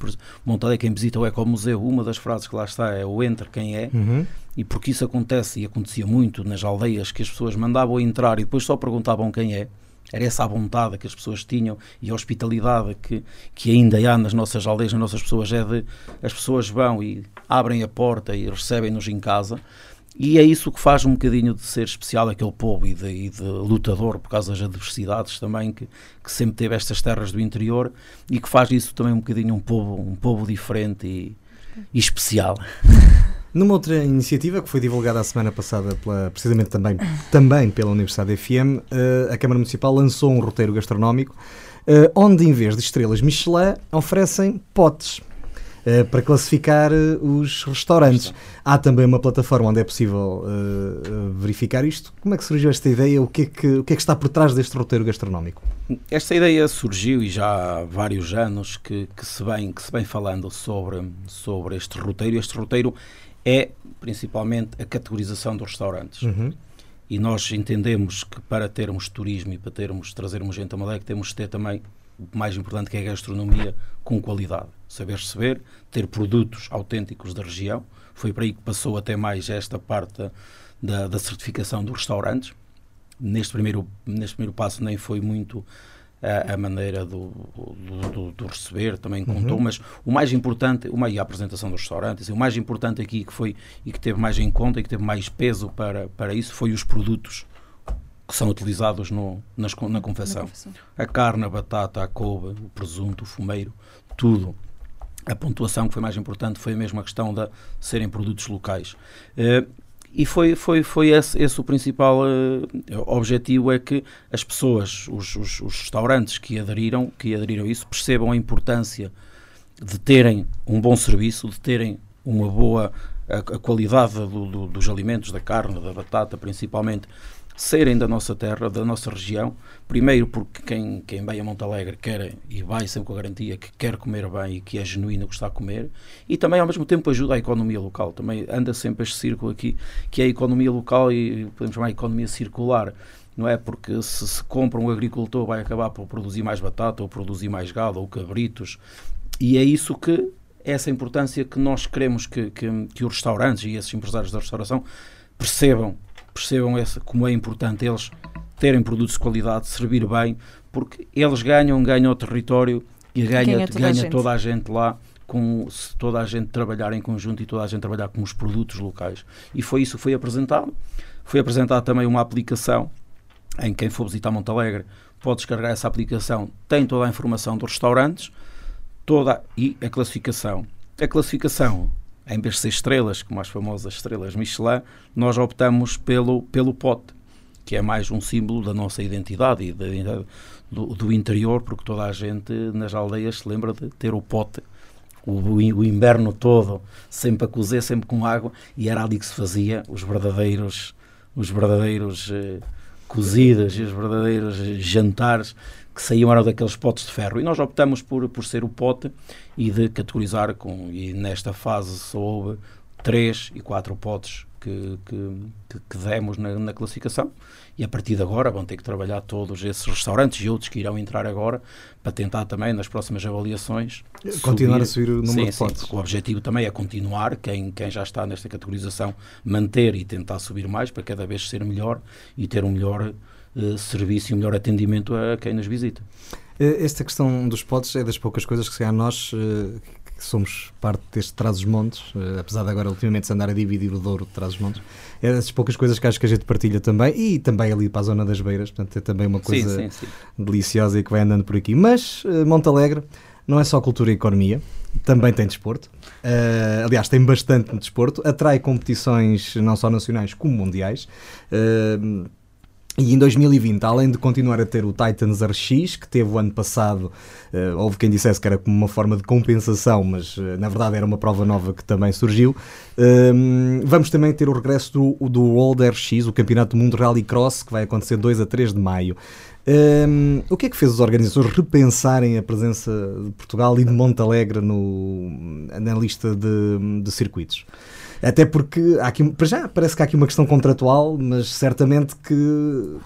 Montalegre, quem visita o Ecomuseu, uma das frases que lá está é o entre quem é, uhum. e porque isso acontece, e acontecia muito nas aldeias, que as pessoas mandavam entrar e depois só perguntavam quem é, era essa a vontade que as pessoas tinham e a hospitalidade que, que ainda há nas nossas aldeias, nas nossas pessoas, é de as pessoas vão e abrem a porta e recebem-nos em casa. E é isso que faz um bocadinho de ser especial aquele povo e de, e de lutador por causa das adversidades também que, que, sempre teve estas terras do interior e que faz isso também um bocadinho um povo, um povo diferente e, e especial. [laughs] Numa outra iniciativa que foi divulgada a semana passada, pela, precisamente também, também pela Universidade FM, uh, a Câmara Municipal lançou um roteiro gastronómico uh, onde, em vez de estrelas Michelin, oferecem potes uh, para classificar os restaurantes. Há também uma plataforma onde é possível verificar isto. Como é que surgiu esta ideia? O que é que, o que, é que está por trás deste roteiro gastronómico? Esta ideia surgiu e já há vários anos que, que, se, vem, que se vem falando sobre, sobre este roteiro. Este roteiro é principalmente a categorização dos restaurantes. Uhum. E nós entendemos que para termos turismo e para termos trazermos gente a Madeira, temos de ter também o mais importante que é a gastronomia com qualidade. Saber receber, ter produtos autênticos da região. Foi para aí que passou até mais esta parte da, da certificação dos restaurantes. Neste primeiro, neste primeiro passo nem foi muito a, a maneira do, do, do, do, receber também contou, uhum. mas o mais importante, uma, e a apresentação dos restaurantes, o mais importante aqui que foi e que teve mais em conta e que teve mais peso para, para isso foi os produtos que são utilizados no, nas, na, confecção. na confecção. A carne, a batata, a couve, o presunto, o fumeiro, tudo. A pontuação que foi mais importante foi mesmo a questão de serem produtos locais. Uh, e foi, foi, foi esse, esse o principal uh, objetivo, é que as pessoas, os, os, os, restaurantes que aderiram, que aderiram a isso, percebam a importância de terem um bom serviço, de terem uma boa a, a qualidade do, do, dos alimentos, da carne, da batata principalmente, serem da nossa terra, da nossa região. Primeiro porque quem, quem vem a Montalegre quer e vai sempre com a garantia que quer comer bem e que é genuíno o que está a comer. E também ao mesmo tempo ajuda a economia local. Também anda sempre este círculo aqui, que é a economia local e podemos chamar de economia circular. Não é porque se se compra um agricultor vai acabar por produzir mais batata ou produzir mais gado ou cabritos. E é isso que essa importância que nós queremos que, que, que os restaurantes e esses empresários da restauração percebam percebam essa, como é importante eles terem produtos de qualidade, servir bem, porque eles ganham, ganham o território e ganha, ganha, toda, ganha a toda a gente lá com se toda a gente trabalhar em conjunto e toda a gente trabalhar com os produtos locais. E foi isso que foi apresentado. Foi apresentada também uma aplicação em quem for visitar Montalegre pode descarregar essa aplicação, tem toda a informação dos restaurantes toda e a classificação. A classificação em vez de ser estrelas, como as famosas estrelas Michelin, nós optamos pelo, pelo pote, que é mais um símbolo da nossa identidade e da do, do interior, porque toda a gente nas aldeias se lembra de ter o pote o, o, inverno todo, sempre a cozer, sempre com água, e era ali que se fazia os verdadeiros, os verdadeiros eh, cozidas e os verdadeiros jantares que saíam eram daqueles potes de ferro. E nós optamos por, por ser o pote e de categorizar com. E nesta fase só houve três e quatro potes que, que, que demos na, na, classificação e a partir de agora vão ter que trabalhar todos esses restaurantes e outros que irão entrar agora para tentar também nas próximas avaliações continuar subir, a subir o número sim, de. Sim, o objetivo também é continuar, quem, quem já está nesta categorização, manter e tentar subir mais para cada vez ser melhor e ter um melhor uh, serviço e um melhor atendimento a quem nos visita. Eh, esta questão dos potes é das poucas coisas que se nós que somos parte deste Trás-os-Montes, uh, apesar de agora ultimamente se andar a dividir o Douro de Trás-os-Montes, é das poucas coisas que acho que a gente partilha também e também ali para a zona das Beiras, portanto é também uma coisa sim, sim, sim. deliciosa e que vai andando por aqui. Mas uh, Montalegre não é só cultura e economia, também tem desporto. Uh, aliás, tem bastante desporto, atrai competições não só nacionais como mundiais. Uh, e em 2020, além de continuar a ter o Titans RX, que teve o ano passado, uh, houve quem dissesse que era como uma forma de compensação, mas uh, na verdade era uma prova nova que também surgiu, uh, vamos também ter o regresso do, do World RX, o Campeonato do Mundo Rally Cross, que vai acontecer 2 a 3 de maio. Um, o que é que fez os organizadores repensarem a presença de Portugal e de Montalegre no, na lista de, de circuitos? Até porque há aqui, para já parece que há aqui uma questão contratual, mas certamente que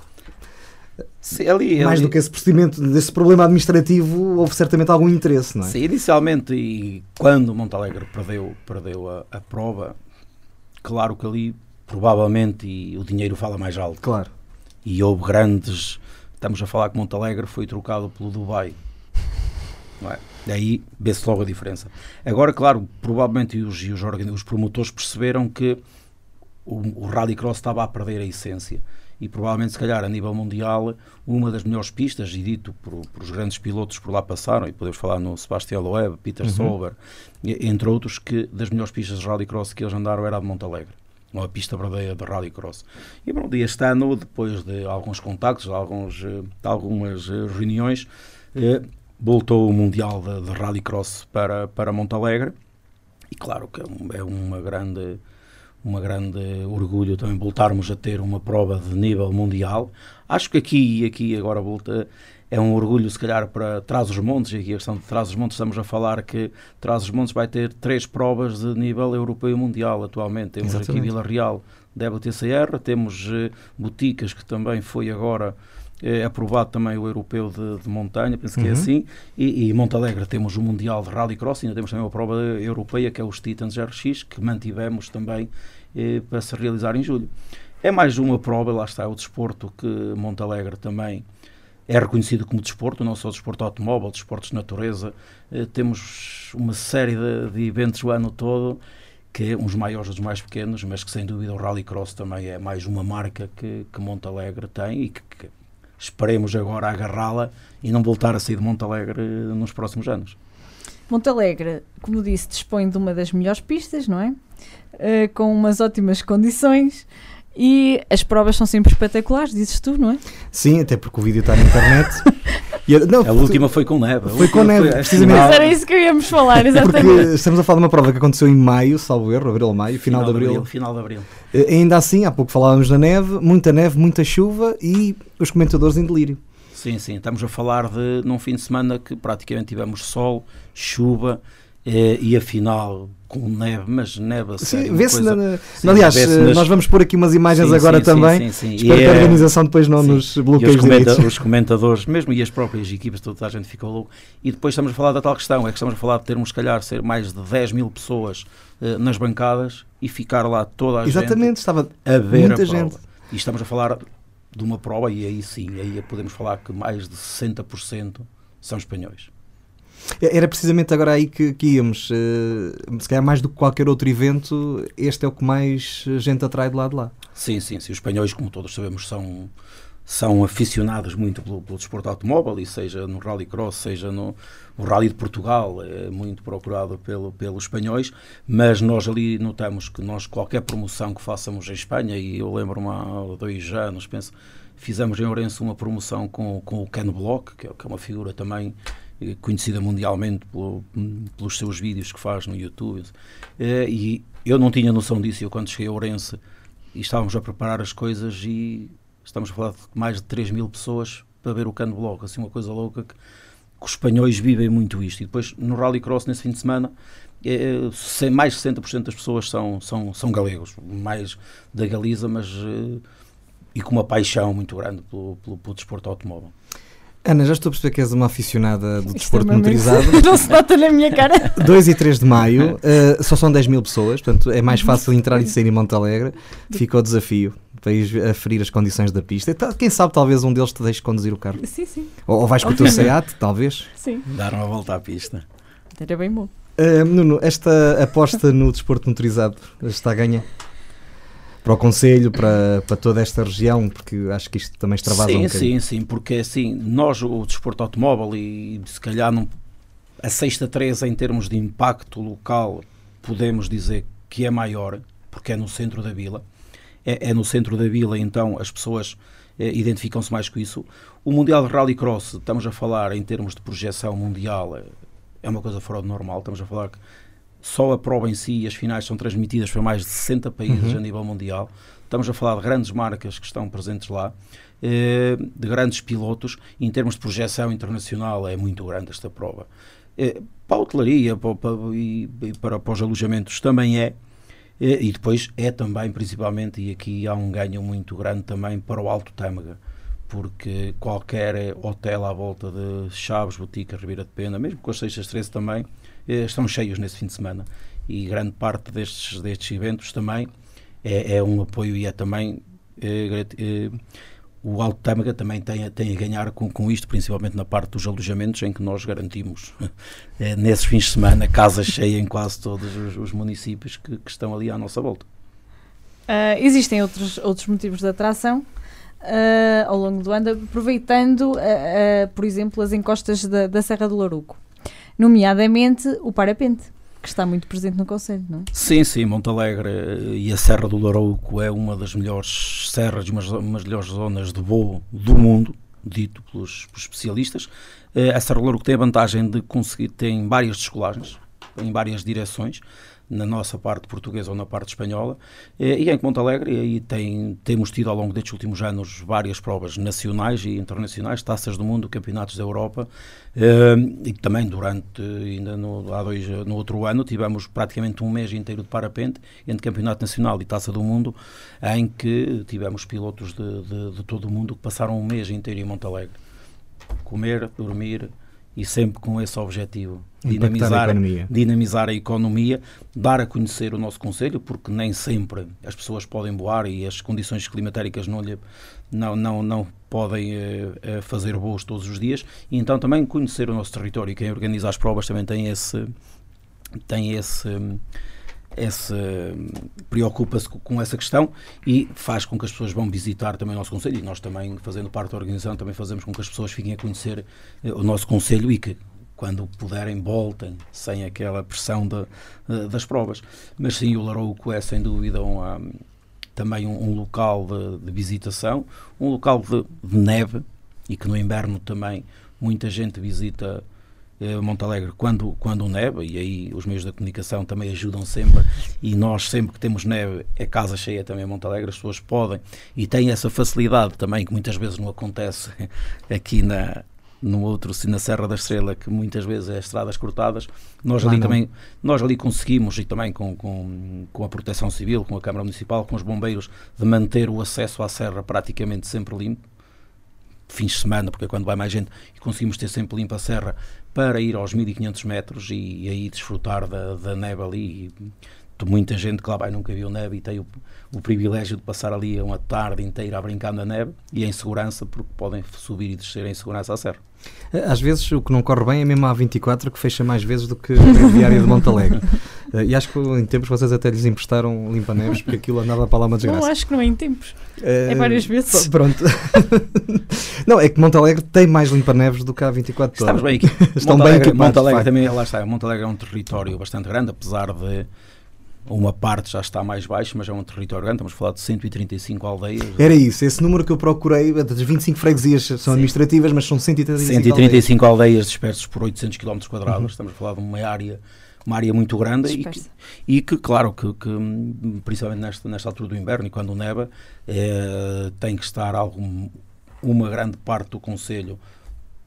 Sim, ali, mais ali... do que esse procedimento, desse problema administrativo, houve certamente algum interesse, não é? Sim, inicialmente, e quando Montalegre perdeu, perdeu a, a prova, claro que ali provavelmente o dinheiro fala mais alto. Claro. E houve grandes. Estamos a falar que Montalegre foi trocado pelo Dubai. Não é? Daí vê-se logo a diferença. Agora, claro, provavelmente os, os, os promotores perceberam que o, o Rallycross estava a perder a essência e provavelmente, se calhar, a nível mundial, uma das melhores pistas, e dito por, por os grandes pilotos por lá passaram, e podemos falar no Sebastião Loeb, Peter uhum. Solber, entre outros, que das melhores pistas de rallycross que eles andaram era a de Montalegre uma pista verdadeira de rallycross. E pronto, este ano, depois de alguns contactos, alguns, de algumas eh, reuniões, eh, voltou o Mundial de, de Rallycross para, para Montalegre e claro que é, é uma grande uma grande orgulho também voltarmos a ter uma prova de nível mundial. Acho que aqui aqui agora volta é um orgulho se calhar para Trás-os-Montes, e aqui a questão de Trás-os-Montes estamos a falar que Trás-os-Montes vai ter três provas de nível europeu e mundial atualmente. Temos Exatamente. aqui Vila Real da WTCR, temos uh, Boticas que também foi agora é aprovado também o europeu de, de montanha, penso que é uhum. é assim, e, e Montalegre temos o Mundial de Rallycross, ainda temos também a prova europeia, que é os Titans RX, que mantivemos também eh, para se realizar em julho. É mais uma prova, lá está, o desporto que Montalegre também é reconhecido como desporto, não só desporto automóvel, desportos de natureza. Eh, temos uma série de, de, eventos o ano todo, que é uns maiores dos mais pequenos, mas que sem dúvida o Rallycross também é mais uma marca que, que Montalegre tem e que, que esperemos agora agarrá-la e não voltar a sair de Montalegre nos próximos anos. Montalegre, como disse, dispõe de uma das melhores pistas, não é? Uh, com umas ótimas condições. E as provas são sempre espetaculares, dizes tu, não é? Sim, até porque o vídeo está na internet. [laughs] e, não, a última foi com neve. Foi com neve, foi, precisamente. Mas era isso que íamos falar, exatamente. Porque estamos a falar de uma prova que aconteceu em maio, salvo erro, abril, maio, final, final de abril. abril. Final de abril. Uh, ainda assim, há pouco falávamos da neve, muita neve, muita chuva e os comentadores em delírio. Sim, sim, estamos a falar de num fim de semana que praticamente tivemos sol, chuva eh, e afinal com neve, mas neve a sério. Vê-se na, na, sim, aliás, vê nas... nós vamos pôr aqui umas imagens sim, agora sim, também. Sim, Espero que a é- organização depois não nos bloqueie os, comenta os comentadores, mesmo e as próprias equipas, toda a gente ficou louco. E depois estamos a falar da tal questão, é que estamos a falar de termos, se calhar, ser mais de 10 mil pessoas uh, nas bancadas e ficar lá toda a Exatamente, gente estava a ver muita a gente. E estamos a falar de uma prova, e aí sim, aí podemos falar que mais de 60% são espanhóis. É, era precisamente agora aí que, que íamos. Uh, se calhar mais do que qualquer outro evento, este é o que mais gente atrai de lá de lá. Sim, sim, sim. Os espanhóis, como todos sabemos, são, são aficionados muito pelo, pelo desporto automóvel, e seja no rallycross, seja no, no Rally de Portugal, é muito procurado pelo, pelos espanhóis, mas nós ali notamos que nós, qualquer promoção que façamos em Espanha, e eu lembro-me há dois anos, penso, fizemos em Ourense uma promoção com, com o Ken Block, que é, que é uma figura também conhecida mundialmente pelo, pelos seus vídeos que faz no YouTube. Eh, e eu não tinha noção disso. Eu, quando cheguei a Ourense, estávamos a preparar as coisas, e estamos a falar de mais de 3 mil pessoas para ver o cano bloco, assim, uma coisa louca que, que os espanhóis vivem muito isto. E depois no Rallycross, nesse fim de semana, é, mais de 60% das pessoas são, são, são galegos, mais da Galiza, mas e com uma paixão muito grande pelo, pelo, pelo desporto automóvel. Ana, já estou a perceber que és uma aficionada do desporto motorizado. [laughs] Não se nota na minha cara. 2 e 3 de maio, uh, só são 10 mil pessoas, portanto é mais fácil entrar e sair em Monte Alegre. Fica o desafio para ir aferir as condições da pista. Quem sabe talvez um deles te deixe conduzir o carro. Sim, sim. Ou, ou vais com o teu SEAT, talvez. Sim. Dar uma volta à pista. Era bem bom. Uh, Nuno, esta aposta no desporto motorizado está a ganhar? Para o Conselho, para, para toda esta região, porque acho que isto também extravasa sim, um bocadinho. Sim, sim, porque assim, nós, o desporto automóvel, e se calhar não, a sexta 3 em termos de impacto local, podemos dizer que é maior, porque é no centro da vila. É, é no centro da vila, então as pessoas é, identificam-se mais com isso. O Mundial de Rallycross, estamos a falar em termos de projeção mundial, é, é uma coisa fora do normal. Estamos a falar que só a prova em si e as finais são transmitidas para mais de 60 países uhum. a nível mundial. Estamos a falar de grandes marcas que estão presentes lá, eh, de grandes pilotos. Em termos de projeção internacional, é muito grande esta prova. Eh, para a hotelaria para, para, e para, para os alojamentos também é. Eh, e depois é também, principalmente, e aqui há um ganho muito grande também para o Alto Tâmega porque qualquer hotel à volta de Chaves, Botica, Ribeira de Pena, mesmo com as 6 13 também, estão cheios nesse fim de semana e grande parte destes, destes eventos também é, é um apoio e é também é, é, o Alto Tâmega também tem, tem a ganhar com, com isto, principalmente na parte dos alojamentos, em que nós garantimos [laughs] nesses fins de semana casa [laughs] cheia em quase todos os, os municípios que, que, estão ali à nossa volta. Uh, existem outros, outros motivos de atração uh, ao longo do ano, aproveitando, uh, por exemplo, as encostas da, da Serra do Louruco, nomeadamente o parapente que está muito presente no Conselho, não é? Sim, sim, Montalegre e a Serra do Lourouco é uma das melhores serras uma das melhores zonas de voo do mundo, dito pelos, pelos especialistas. A Serra do Lourouco tem a vantagem de conseguir, tem várias descolagens, em várias direções, na nossa parte portuguesa ou na parte espanhola, e em Monte Alegre aí tem, temos tido ao longo destes últimos anos várias provas nacionais e internacionais, taças do mundo, campeonatos da Europa, e também durante, ainda no, há dois, no outro ano, tivemos praticamente um mês inteiro de parapente entre campeonato nacional e taça do mundo, em que tivemos pilotos de, de, de todo o mundo que passaram um mês inteiro em Monte Alegre. Comer, dormir, e sempre com esse objetivo dinamizar a, economia. dinamizar a economia, dar a conhecer o nosso Conselho, porque nem sempre as pessoas podem voar e as condições climatéricas não, lhe, não, não, não podem uh, fazer voos todos os dias, e então também conhecer o nosso território. Quem organiza as provas também tem esse. Tem esse esse, preocupa-se com essa questão e faz com que as pessoas vão visitar também o nosso Conselho e nós também, fazendo parte da organização, também fazemos com que as pessoas fiquem a conhecer eh, o nosso Conselho e que quando puderem voltem sem aquela pressão de, eh, das provas. Mas sim, o Larouco é sem dúvida uma, também um, um local de, de, visitação, um local de, de neve e que no inverno também muita gente visita eh, Montalegre quando, quando neve, e aí os meios da comunicação também ajudam sempre, e nós sempre que temos neve é casa cheia também a Montalegre, as pessoas podem e têm essa facilidade também que muitas vezes não acontece [laughs] aqui na, no outro, na Serra da Estrela, que muitas vezes é estradas cortadas, nós ali também, nós ali conseguimos, e também com, com, com a Proteção Civil, com a Câmara Municipal, com os bombeiros, de manter o acesso à serra praticamente sempre limpo, fins de semana, porque é quando vai mais gente, e conseguimos ter sempre limpa a serra para ir aos 1500 metros e, e aí desfrutar da, da neve ali. E, muita gente que lá vai nunca viu neve e tem o, o privilégio de passar ali uma tarde inteira a brincar na neve e em segurança, porque podem subir e descer em segurança à serra. Às vezes o que não corre bem é mesmo a A24 que fecha mais vezes do que a [laughs] diária de Montalegre. Uh, [laughs] e acho que em tempos vocês até lhes emprestaram limpa-neves porque aquilo andava para lá uma desgraça. Não, acho que não é em tempos. Uh, é várias vezes. Pronto. [laughs] não, é que Montalegre tem mais limpa-neves do que a A24 Estamos bem aqui. Estão Montalegre, bem equipados. Montalegre também, lá está. Montalegre é um território bastante grande, apesar de uma parte já está mais baixo, mas é um território grande, estamos a falar de 135 aldeias. Era isso, esse número que eu procurei, das 25 freguesias são Sim. administrativas, mas são 135, 135 aldeias. aldeias dispersas por 800 km quadrados, uhum. estamos a falar de uma área uma área muito grande e que, e que, claro, que, que, principalmente nesta, nesta altura do inverno e quando neva, é, tem que estar algum, uma grande parte do Conselho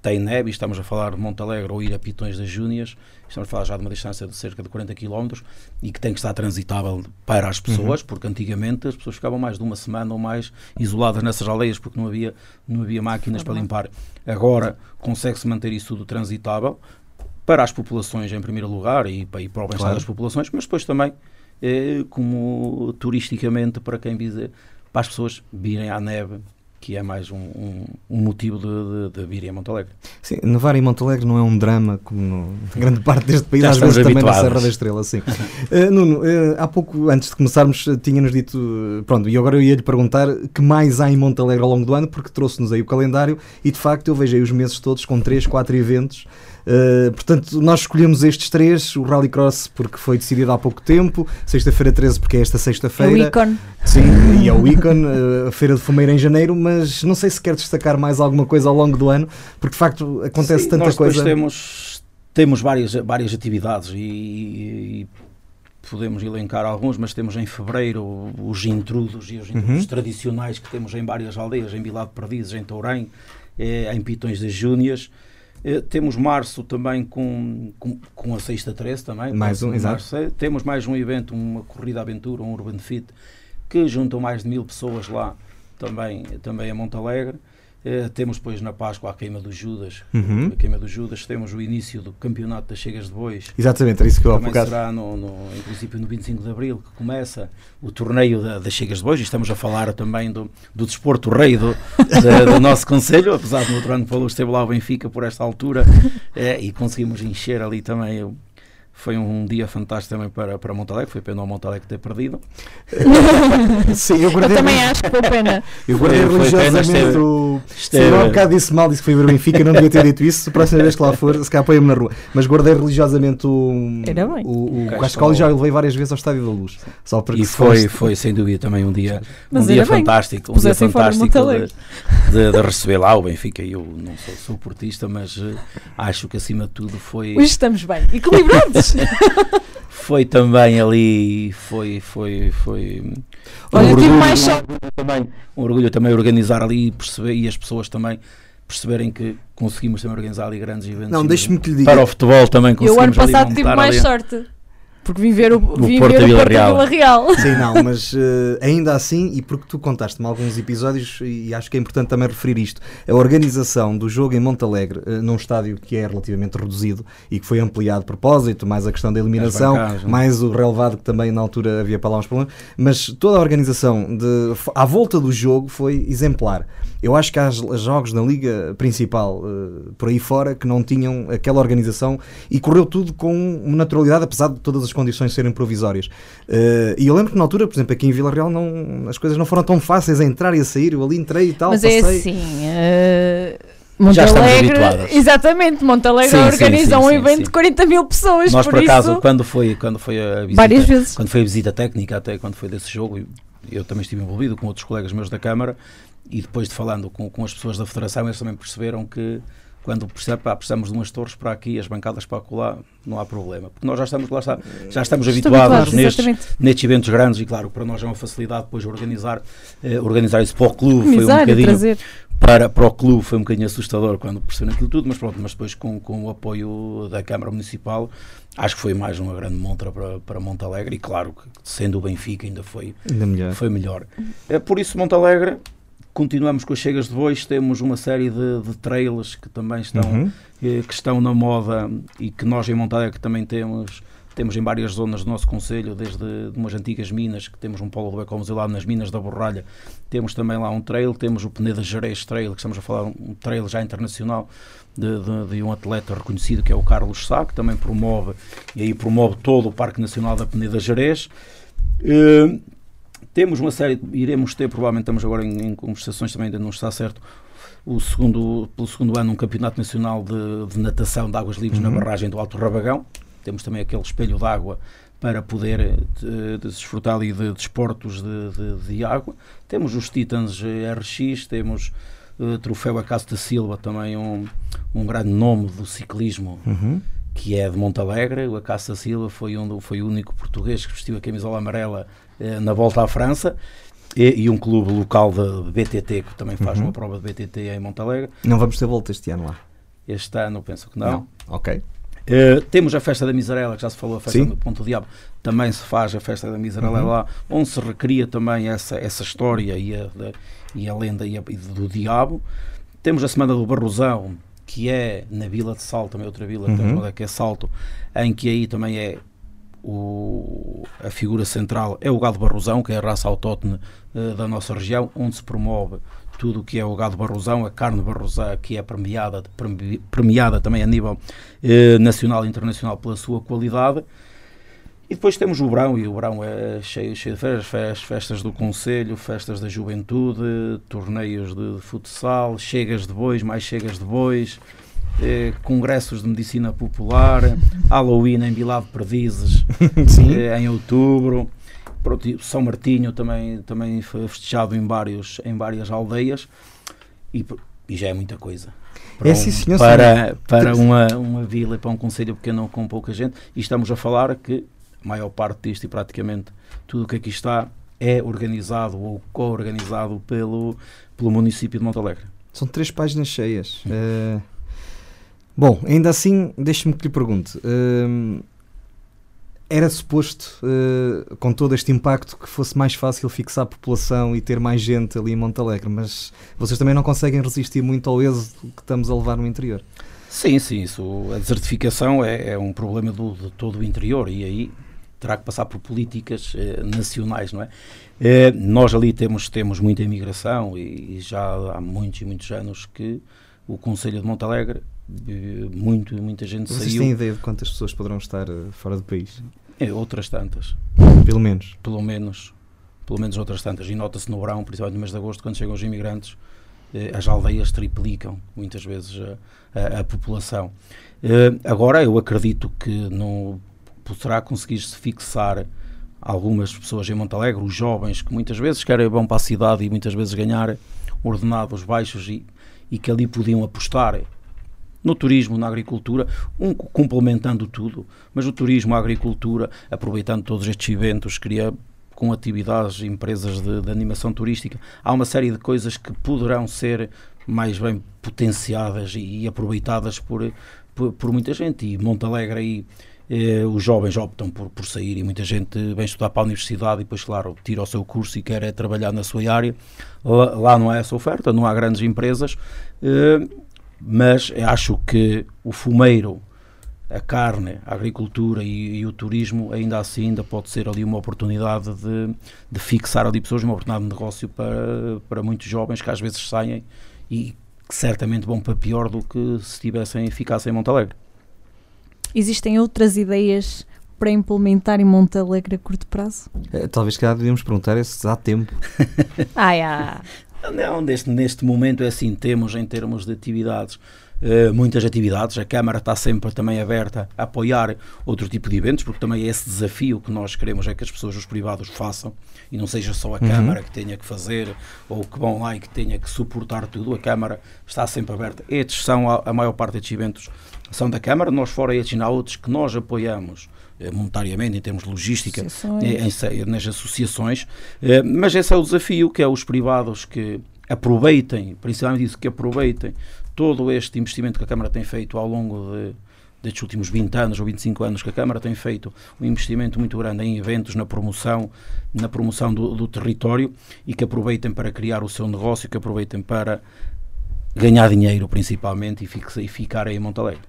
tem neve, estamos a falar de Montalegre ou ir a Pitões das Júnias, estamos a falar já de uma distância de cerca de 40 km e que tem que estar transitável para as pessoas, uhum. porque antigamente as pessoas ficavam mais de uma semana ou mais isoladas nessas aldeias porque não havia, não havia máquinas para limpar. Agora consegue-se manter isso tudo transitável para as populações em primeiro lugar e para, e para o bem-estar claro. das populações, mas depois também eh, como turisticamente para quem visa, para as pessoas virem à neve que é mais um, um, um motivo de, de, de, vir em Montalegre. Sim, nevar em Montalegre não é um drama como no, [laughs] grande parte deste país, às vezes também na Serra da Estrela, sim. uh, Nuno, uh, há pouco, antes de começarmos, tinha-nos dito, pronto, e agora eu ia-lhe perguntar que mais há em Montalegre ao longo do ano, porque trouxe-nos aí o calendário e de facto eu vejo aí os meses todos com 3, 4 eventos Uh, portanto, nós escolhemos estes três: o Rallycross, porque foi decidido há pouco tempo, sexta-feira 13, porque é esta sexta-feira. É o Icon. Sim, e é o Icon, uh, [laughs] a Feira de Fumeira em janeiro, mas não sei se quer destacar mais alguma coisa ao longo do ano, porque de facto acontece Sim, tanta nós coisa. Temos, temos várias, várias atividades e, e podemos elencar alguns, mas temos em fevereiro os intrudos e os intrudos uhum. tradicionais que temos em várias aldeias, em Vila de Perdizes, em Tourém, eh, em Pitões das Júnias. Eh, temos março também com, com, com a Sexta 13 também. Mais um, exato. Temos mais um evento, uma corrida aventura, um Urban Fit, que juntam mais de mil pessoas lá também, também a Montalegre. Uh, temos depois na Páscoa a queima dos Judas, uhum. a queima dos Judas, temos o início do campeonato das Chegas de Bois. Exatamente, era isso que eu Também será no, no, em princípio no 25 de Abril que começa o torneio da, das Chegas de Bois e estamos a falar também do, do desporto rei do, do nosso Conselho, apesar de no outro ano falou esteve lá o Benfica por esta altura é, e conseguimos encher ali também o, Foi um dia fantástico também para, para Montalegre, foi pena o Montalegre ter perdido. [laughs] Sim, eu Eu guardei, também acho que foi pena. [laughs] eu guardei Foi- foi pena, religiosamente esteve- o. esteve- eu há um bocado disse mal, disse que foi ver o Benfica, não devia ter dito isso. A próxima vez que lá for, se calhar apoia-me na rua. Mas guardei religiosamente o. Era bem. O, o. Cascola e já o levei várias vezes ao Estádio da Luz. Só para que E se foi, foi sem dúvida também um dia, Mas um dia bem, fantástico, um dia fantástico de, de, de receber lá o Benfica. Eu não sou, sou portista, mas eh, acho que acima de tudo foi, Hoje estamos bem, equilibrados. Foi também ali, foi, foi, foi Olha, um tive orgulho, mais um orgulho também, um orgulho também organizar ali e perceber e as pessoas também perceberem que conseguimos também organizar ali grandes eventos. Não, deixe-me que lhe diga. para o futebol também Eu conseguimos ano ali passado tive mais ali. sorte. Porque vim ver o, vim Porto ver e o Vila Porto Real. Vila Real. Sim, não, mas eh, ainda assim, e porque tu contaste-me alguns episódios, e acho que é importante também referir isto, a organização do jogo em Montalegre, eh, num estádio que é relativamente reduzido e que foi ampliado de propósito, mais a questão da eliminação, mais o relevado que também na altura havia para lá uns problemas, mas toda a organização de, à volta do jogo foi exemplar. Eu acho que há os jogos na liga principal eh, por aí fora que não tinham aquela organização e correu tudo com uma naturalidade, apesar de todas as condições serem provisórias. Eh, e eu lembro que na altura, por exemplo, aqui em Vila Real não, as coisas não foram tão fáceis a entrar e a sair. Eu ali entrei e tal, Mas passei. é assim. eh, Já estamos Montalegre, habituadas. exatamente, Montalegre Sim, sim, organiza sim, um sim, evento sim. de 40 mil pessoas, Nós, por, por acaso, isso, quando foi, quando foi a visita, várias vezes. quando foi a visita técnica, até quando foi desse jogo, eu, eu também estive envolvido com outros colegas meus da Câmara e depois de falando com, com as pessoas da Federação, eles também perceberam que quando pá, precisamos de umas torres para aqui, as bancadas para acolá, não há problema. Porque nós já estamos, lá está, já estamos habituados habituado, nestes, nestes eventos grandes e claro, para nós é uma facilidade depois organizar, eh, organizar isso para o clube, foi um bocadinho trazer. para, para o clube foi um bocadinho assustador quando perceberam aquilo tudo, mas pronto, mas depois com, com o apoio da Câmara Municipal, acho que foi mais uma grande montra para, para Montalegre e claro que sendo o Benfica ainda foi, Ainda melhor. foi melhor. É por isso Montalegre, continuamos com as chegas de bois, temos uma série de, de trailers que também estão, Uhum. eh, que estão na moda e que nós em Montalegre também temos temos em várias zonas do nosso Conselho, desde de umas antigas minas, que temos um polo do Ecomuseu lá nas minas da Borralha, temos também lá um trail, temos o Peneda Jerez Trail, que estamos a falar um trail já internacional de, de- de um atleta reconhecido que é o Carlos Sá, que também promove, e aí promove todo o Parque Nacional da Peneda Jerez. Eh, temos uma série, iremos ter, provavelmente estamos agora em, em conversações também, ainda não está certo, o segundo, pelo segundo ano um campeonato nacional de, de natação de águas livres Uhum. na barragem do Alto Rabagão. Temos também aquele espelho de água para poder eh, de- desfrutar ali de desportos de, de, de água. Temos os Titans eh, RX, temos o troféu Acaso da Silva, também um, um grande nome do ciclismo Uhum. que é de Montalegre. O Acácio da Silva foi, um, foi o único português que vestiu a camisola amarela na volta à França. E, e um clube local de BTT que também faz Uhum. uma prova de BTT em Montalegre. Não vamos ter volta este ano lá. Este ano penso que não. Ok. Eh, temos a festa da Miserela, que já se falou, a festa Sim. do Ponto do Diabo. Também se faz a festa da Miserela Uhum. lá, onde se recria também essa, essa história e a, da- e a lenda e a- e do Diabo. Temos a Semana do Barrosão, que é na Vila de Salto, também outra vila, que Uhum. temos uma que é Salto, em que aí também é o, a figura central é o gado barrosão, que é a raça autóctone eh, da nossa região, onde se promove tudo o que é o gado barrosão, a carne barrosã, que é premiada, premi- premiada também a nível eh, nacional e internacional pela sua qualidade. E depois temos o verão, e o verão é cheio, cheio de festas, fes- festas do Conselho, festas da Juventude, torneios de futsal, chegas de bois, mais chegas de bois, eh, congressos de medicina popular, Halloween em Vila de Perdizes, [laughs] eh, em outubro. Pronto, São Martinho também, também foi festejado em, vários, em várias aldeias e, e já é muita coisa. É um- sim, senhor, para, para uma, uma vila e para um conselho pequeno com pouca gente. E estamos a falar que a maior parte disto e praticamente tudo o que aqui está é organizado ou co-organizado pelo, pelo município de Montalegre. São três páginas cheias. Bom, ainda assim, deixe-me que lhe pergunte. Hum, era suposto, eh, com todo este impacto, que fosse mais fácil fixar a população e ter mais gente ali em Montalegre, mas vocês também não conseguem resistir muito ao êxodo que estamos a levar no interior. Sim, sim, isso, a desertificação é, é um problema do, de todo o interior e aí terá que passar por políticas eh, nacionais, não é? Eh, nós ali temos, temos muita imigração e, e já há muitos e muitos anos que o Conselho de Montalegre muito, muita gente Vocês saiu. têm ideia de quantas pessoas poderão estar uh, fora do país? É, outras tantas, Pelo menos. pelo menos, pelo menos outras tantas. E nota-se no verão, principalmente no mês de agosto, quando chegam os imigrantes, eh, as aldeias triplicam muitas vezes a, a- a população. Eh, agora, eu acredito que não poderá conseguir-se fixar algumas pessoas em Montalegre, os jovens que muitas vezes querem vão para a cidade e muitas vezes ganhar ordenados baixos e, e que ali podiam apostar no turismo, na agricultura, um complementando tudo, mas o turismo, a agricultura, aproveitando todos estes eventos, cria com atividades, empresas de, de animação turística, há uma série de coisas que poderão ser mais bem potenciadas e, e aproveitadas por, por, por muita gente. E Montalegre aí eh, os jovens optam por, por sair e muita gente vem estudar para a universidade e depois, claro, tira o seu curso e quer é trabalhar na sua área. Lá, lá não há essa oferta, não há grandes empresas, eh, mas acho que o fumeiro, a carne, a agricultura e, e o turismo, ainda assim, ainda pode ser ali uma oportunidade de, de fixar ali pessoas, uma oportunidade de negócio para, para muitos jovens que às vezes saem e que certamente vão para pior do que se tivessem ficassem em Montalegre. Existem outras ideias para implementar em Montalegre a curto prazo? Eh, Talvez que devíamos perguntar é se há tempo. [laughs] Ah, é. Não, neste, neste momento é assim, temos em termos de atividades, eh, muitas atividades, a Câmara está sempre também aberta a apoiar outro tipo de eventos, porque também é esse desafio que nós queremos é que as pessoas, os privados, façam, e não seja só a Uhum. Câmara que tenha que fazer, ou que vão lá e que tenha que suportar tudo, a Câmara está sempre aberta. Estes são, a, a maior parte destes eventos são da Câmara, nós fora estes há outros que nós apoiamos monetariamente, em termos de logística, eh, em se- nas associações, eh, mas esse é o desafio, que é os privados que aproveitem, principalmente isso, que aproveitem todo este investimento que a Câmara tem feito ao longo de, destes últimos 20 anos ou 25 anos que a Câmara tem feito um investimento muito grande em eventos, na promoção, na promoção do, do território e que aproveitem para criar o seu negócio, que aproveitem para ganhar dinheiro principalmente e, fixe- e ficarem em Montalegre.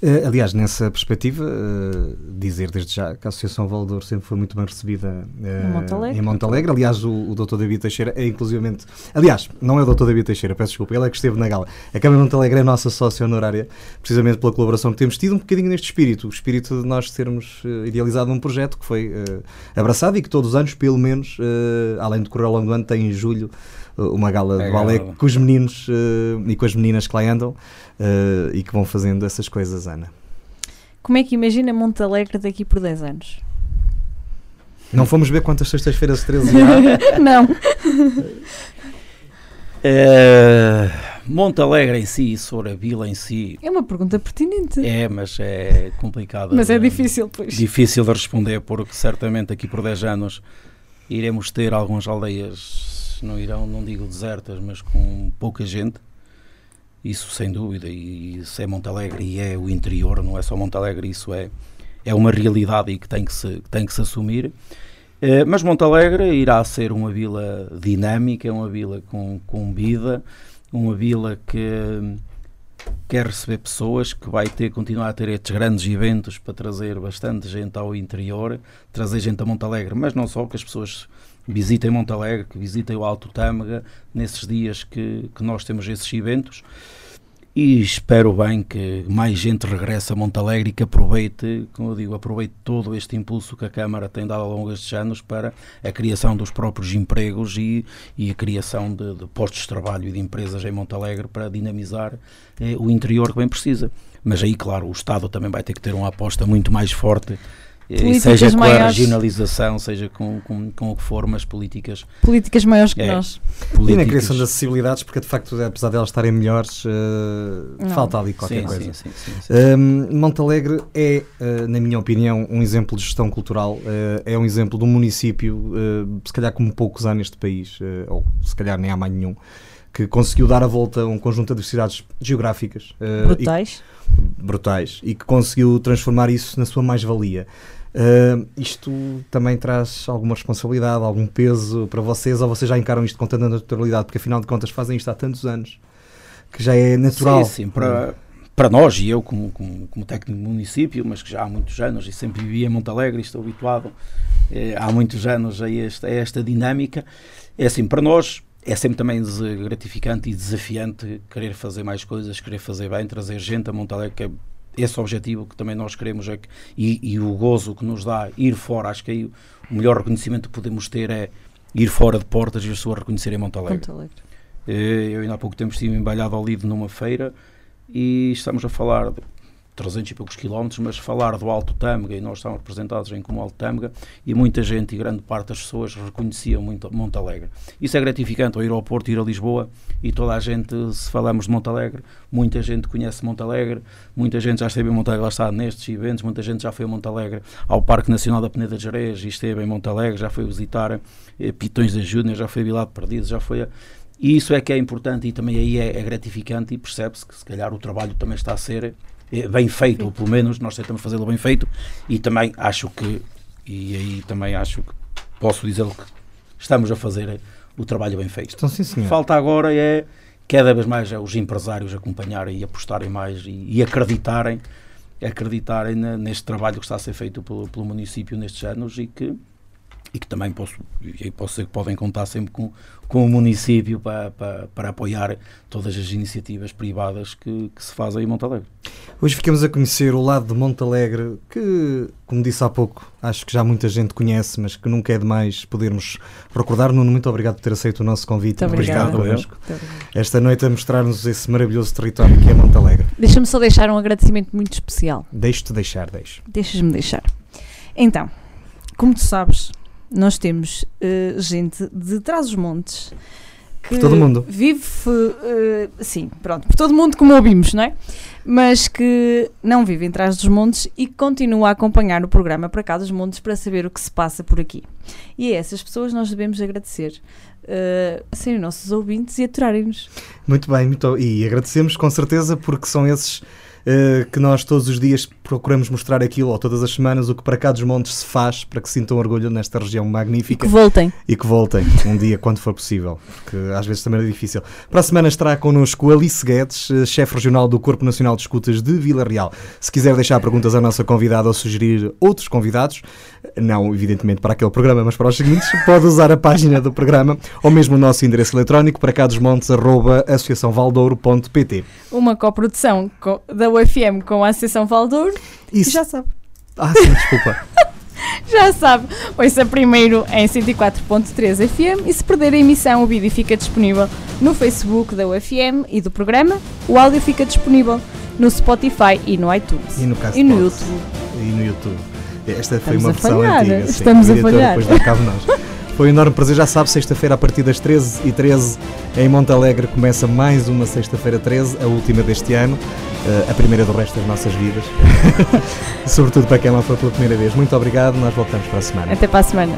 Eh, aliás, nessa perspectiva, eh, dizer desde já que a Associação Valedor sempre foi muito bem recebida eh, Em Montalegre. Aliás, o, o Dr. David Teixeira é inclusivamente. Aliás, não é o Dr. David Teixeira, peço desculpa, ele é que esteve na gala. A Câmara de Montalegre é a nossa sócia honorária, precisamente pela colaboração que temos tido, um bocadinho neste espírito, o espírito de nós termos idealizado um projeto que foi abraçado e que todos os anos, pelo menos, além de correr ao longo do ano, tem em julho uma gala É de balé com os meninos eh, e com as meninas que lá andam eh, e que vão fazendo essas coisas, Ana. Como é que imagina Montalegre daqui por 10 anos? Não fomos ver quantas sextas-feiras 13 há. [laughs] Não. Eh, Montalegre em si, Soura Vila em si, É uma pergunta pertinente. é, mas é complicado. Mas é difícil, pois. Difícil de responder, porque certamente aqui por 10 anos iremos ter algumas aldeias, não irão, não digo desertas, mas com pouca gente. Isso sem dúvida, e isso é Montalegre e é o interior, não é só Montalegre, isso é, é uma realidade e que tem que se, tem que se assumir. Eh, mas Montalegre irá ser uma vila dinâmica, uma vila com, com vida, uma vila que quer receber pessoas, que vai ter, continuar a ter estes grandes eventos para trazer bastante gente ao interior, trazer gente a Montalegre, mas não só, que as pessoas visitem Montalegre, que visitem o Alto Tâmega, nesses dias que, que nós temos esses eventos. E espero bem que mais gente regresse a Montalegre e que aproveite, como eu digo, aproveite todo este impulso que a Câmara tem dado ao longo destes anos para a criação dos próprios empregos e, e a criação de, de postos de trabalho e de empresas em Montalegre para dinamizar eh, o interior que bem precisa. Mas aí, claro, o Estado também vai ter que ter uma aposta muito mais forte, Políticas seja com a maiores. regionalização, seja com, com, com o que for, mas políticas, Políticas maiores que É. nós. E na políticas. criação de acessibilidades, porque de facto, apesar de elas estarem melhores, Não. falta ali qualquer sim, coisa. sim, sim, sim, sim. Um, Montalegre é, uh, na minha opinião, um exemplo de gestão cultural, uh, é um exemplo de um município, uh, se calhar como poucos há neste país, uh, ou se calhar nem há mais nenhum, que conseguiu dar a volta a um conjunto de diversidades geográficas uh, Brutais. e, brutais e que conseguiu transformar isso na sua mais-valia. Uh, isto também traz alguma responsabilidade, algum peso para vocês, ou vocês já encaram isto com tanta naturalidade, porque afinal de contas fazem isto há tantos anos que já é natural. Sim, sim, para, para nós e eu como, como, como técnico do município, mas que já há muitos anos e sempre vivi em Montalegre estou habituado eh, há muitos anos a esta, a esta dinâmica, é assim, para nós é sempre também gratificante e desafiante querer fazer mais coisas, querer fazer bem, trazer gente a Montalegre, que é esse objetivo que também nós queremos é que, e, e, o gozo que nos dá ir fora, acho que aí o melhor reconhecimento que podemos ter é ir fora de portas e as pessoas reconhecerem Montalegre. Montalegre. Eh, eu ainda há pouco tempo estive em Valladolid numa feira e estamos a falar de 300 e poucos quilómetros, mas falar do Alto Tâmega, e nós estamos representados em como Alto Tâmega, e muita gente e grande parte das pessoas reconheciam muito Monte Alegre. Isso é gratificante, ao ir ao Porto, ir a Lisboa, e toda a gente, se falamos de Monte Alegre, muita gente conhece Monte Alegre, muita gente já esteve em Monte Alegre, lá está nestes eventos, muita gente já foi a Monte Alegre, ao Parque Nacional da Peneda de Jerez, e esteve em Monte Alegre, já foi visitar eh, Pitões da Júnior, já foi a Vila de Perdidos, já foi a... E isso é que é importante e também aí é, é gratificante e percebe-se que se calhar o trabalho também está a ser bem feito, ou pelo menos nós tentamos fazê-lo bem feito, e também acho que, e aí também acho que posso dizer que estamos a fazer o trabalho bem feito. Então, sim, senhor. Falta agora é cada vez mais é os empresários acompanharem e apostarem mais e, e acreditarem acreditarem neste trabalho que está a ser feito pelo, pelo município nestes anos e que e que também posso, e posso ser que podem contar sempre com, com o município para, para, para apoiar todas as iniciativas privadas que, que se fazem em Montalegre. Hoje ficamos a conhecer o lado de Montalegre, que, como disse há pouco, acho que já muita gente conhece, mas que nunca é demais podermos recordar. Nuno, muito obrigado por ter aceito o nosso convite. Muito obrigado. connosco. Esta noite a mostrar-nos esse maravilhoso território que é Montalegre. Deixa-me só deixar um agradecimento muito especial. Deixo-te deixar, deixo. Deixas-me deixar. Então, como tu sabes, nós temos uh, gente de trás os montes que por todo mundo. vive, uh, sim, pronto, por todo mundo como ouvimos, não é? Mas que não vive em trás dos montes e continua a acompanhar o programa para cá dos montes para saber o que se passa por aqui. E a essas pessoas nós devemos agradecer. Uh, serem nossos ouvintes e aturarem-nos. Muito bem, muito, e agradecemos com certeza porque são esses que nós todos os dias procuramos mostrar aquilo, ou todas as semanas, o que para cá dos montes se faz para que sintam orgulho nesta região magnífica. E que voltem. E que voltem, um dia, quando for possível, porque às vezes também é difícil. Para a semana estará connosco Alice Guedes, eh, chefe regional do Corpo Nacional de Escutas de Vila Real. Se quiser deixar perguntas à nossa convidada ou sugerir outros convidados, não evidentemente para aquele programa, mas para os seguintes, [laughs] pode usar a página do programa ou mesmo o nosso endereço eletrónico para cá dos montes, arroba associaçãovaldouro.pt. Uma coprodução da UFM com a Associação Valdouro isso. Já sabe. Ah, sim, desculpa. [laughs] Já sabe, ouça primeiro em 104.3 FM e se perder a emissão, o vídeo fica disponível no Facebook da UFM e do programa. O áudio fica disponível no Spotify e no iTunes. E no, e no YouTube. E no YouTube. Esta foi Estamos uma versão antiga. Estamos a falhar. Depois cabo nós. [laughs] Foi um enorme prazer, já sabe, sexta-feira a partir das 13h13 em Montalegre começa mais uma sexta-feira 13, a última deste ano, uh, a primeira do resto das nossas vidas. [laughs] Sobretudo para quem lá foi pela primeira vez. Muito obrigado, nós voltamos para a semana. Até para a semana.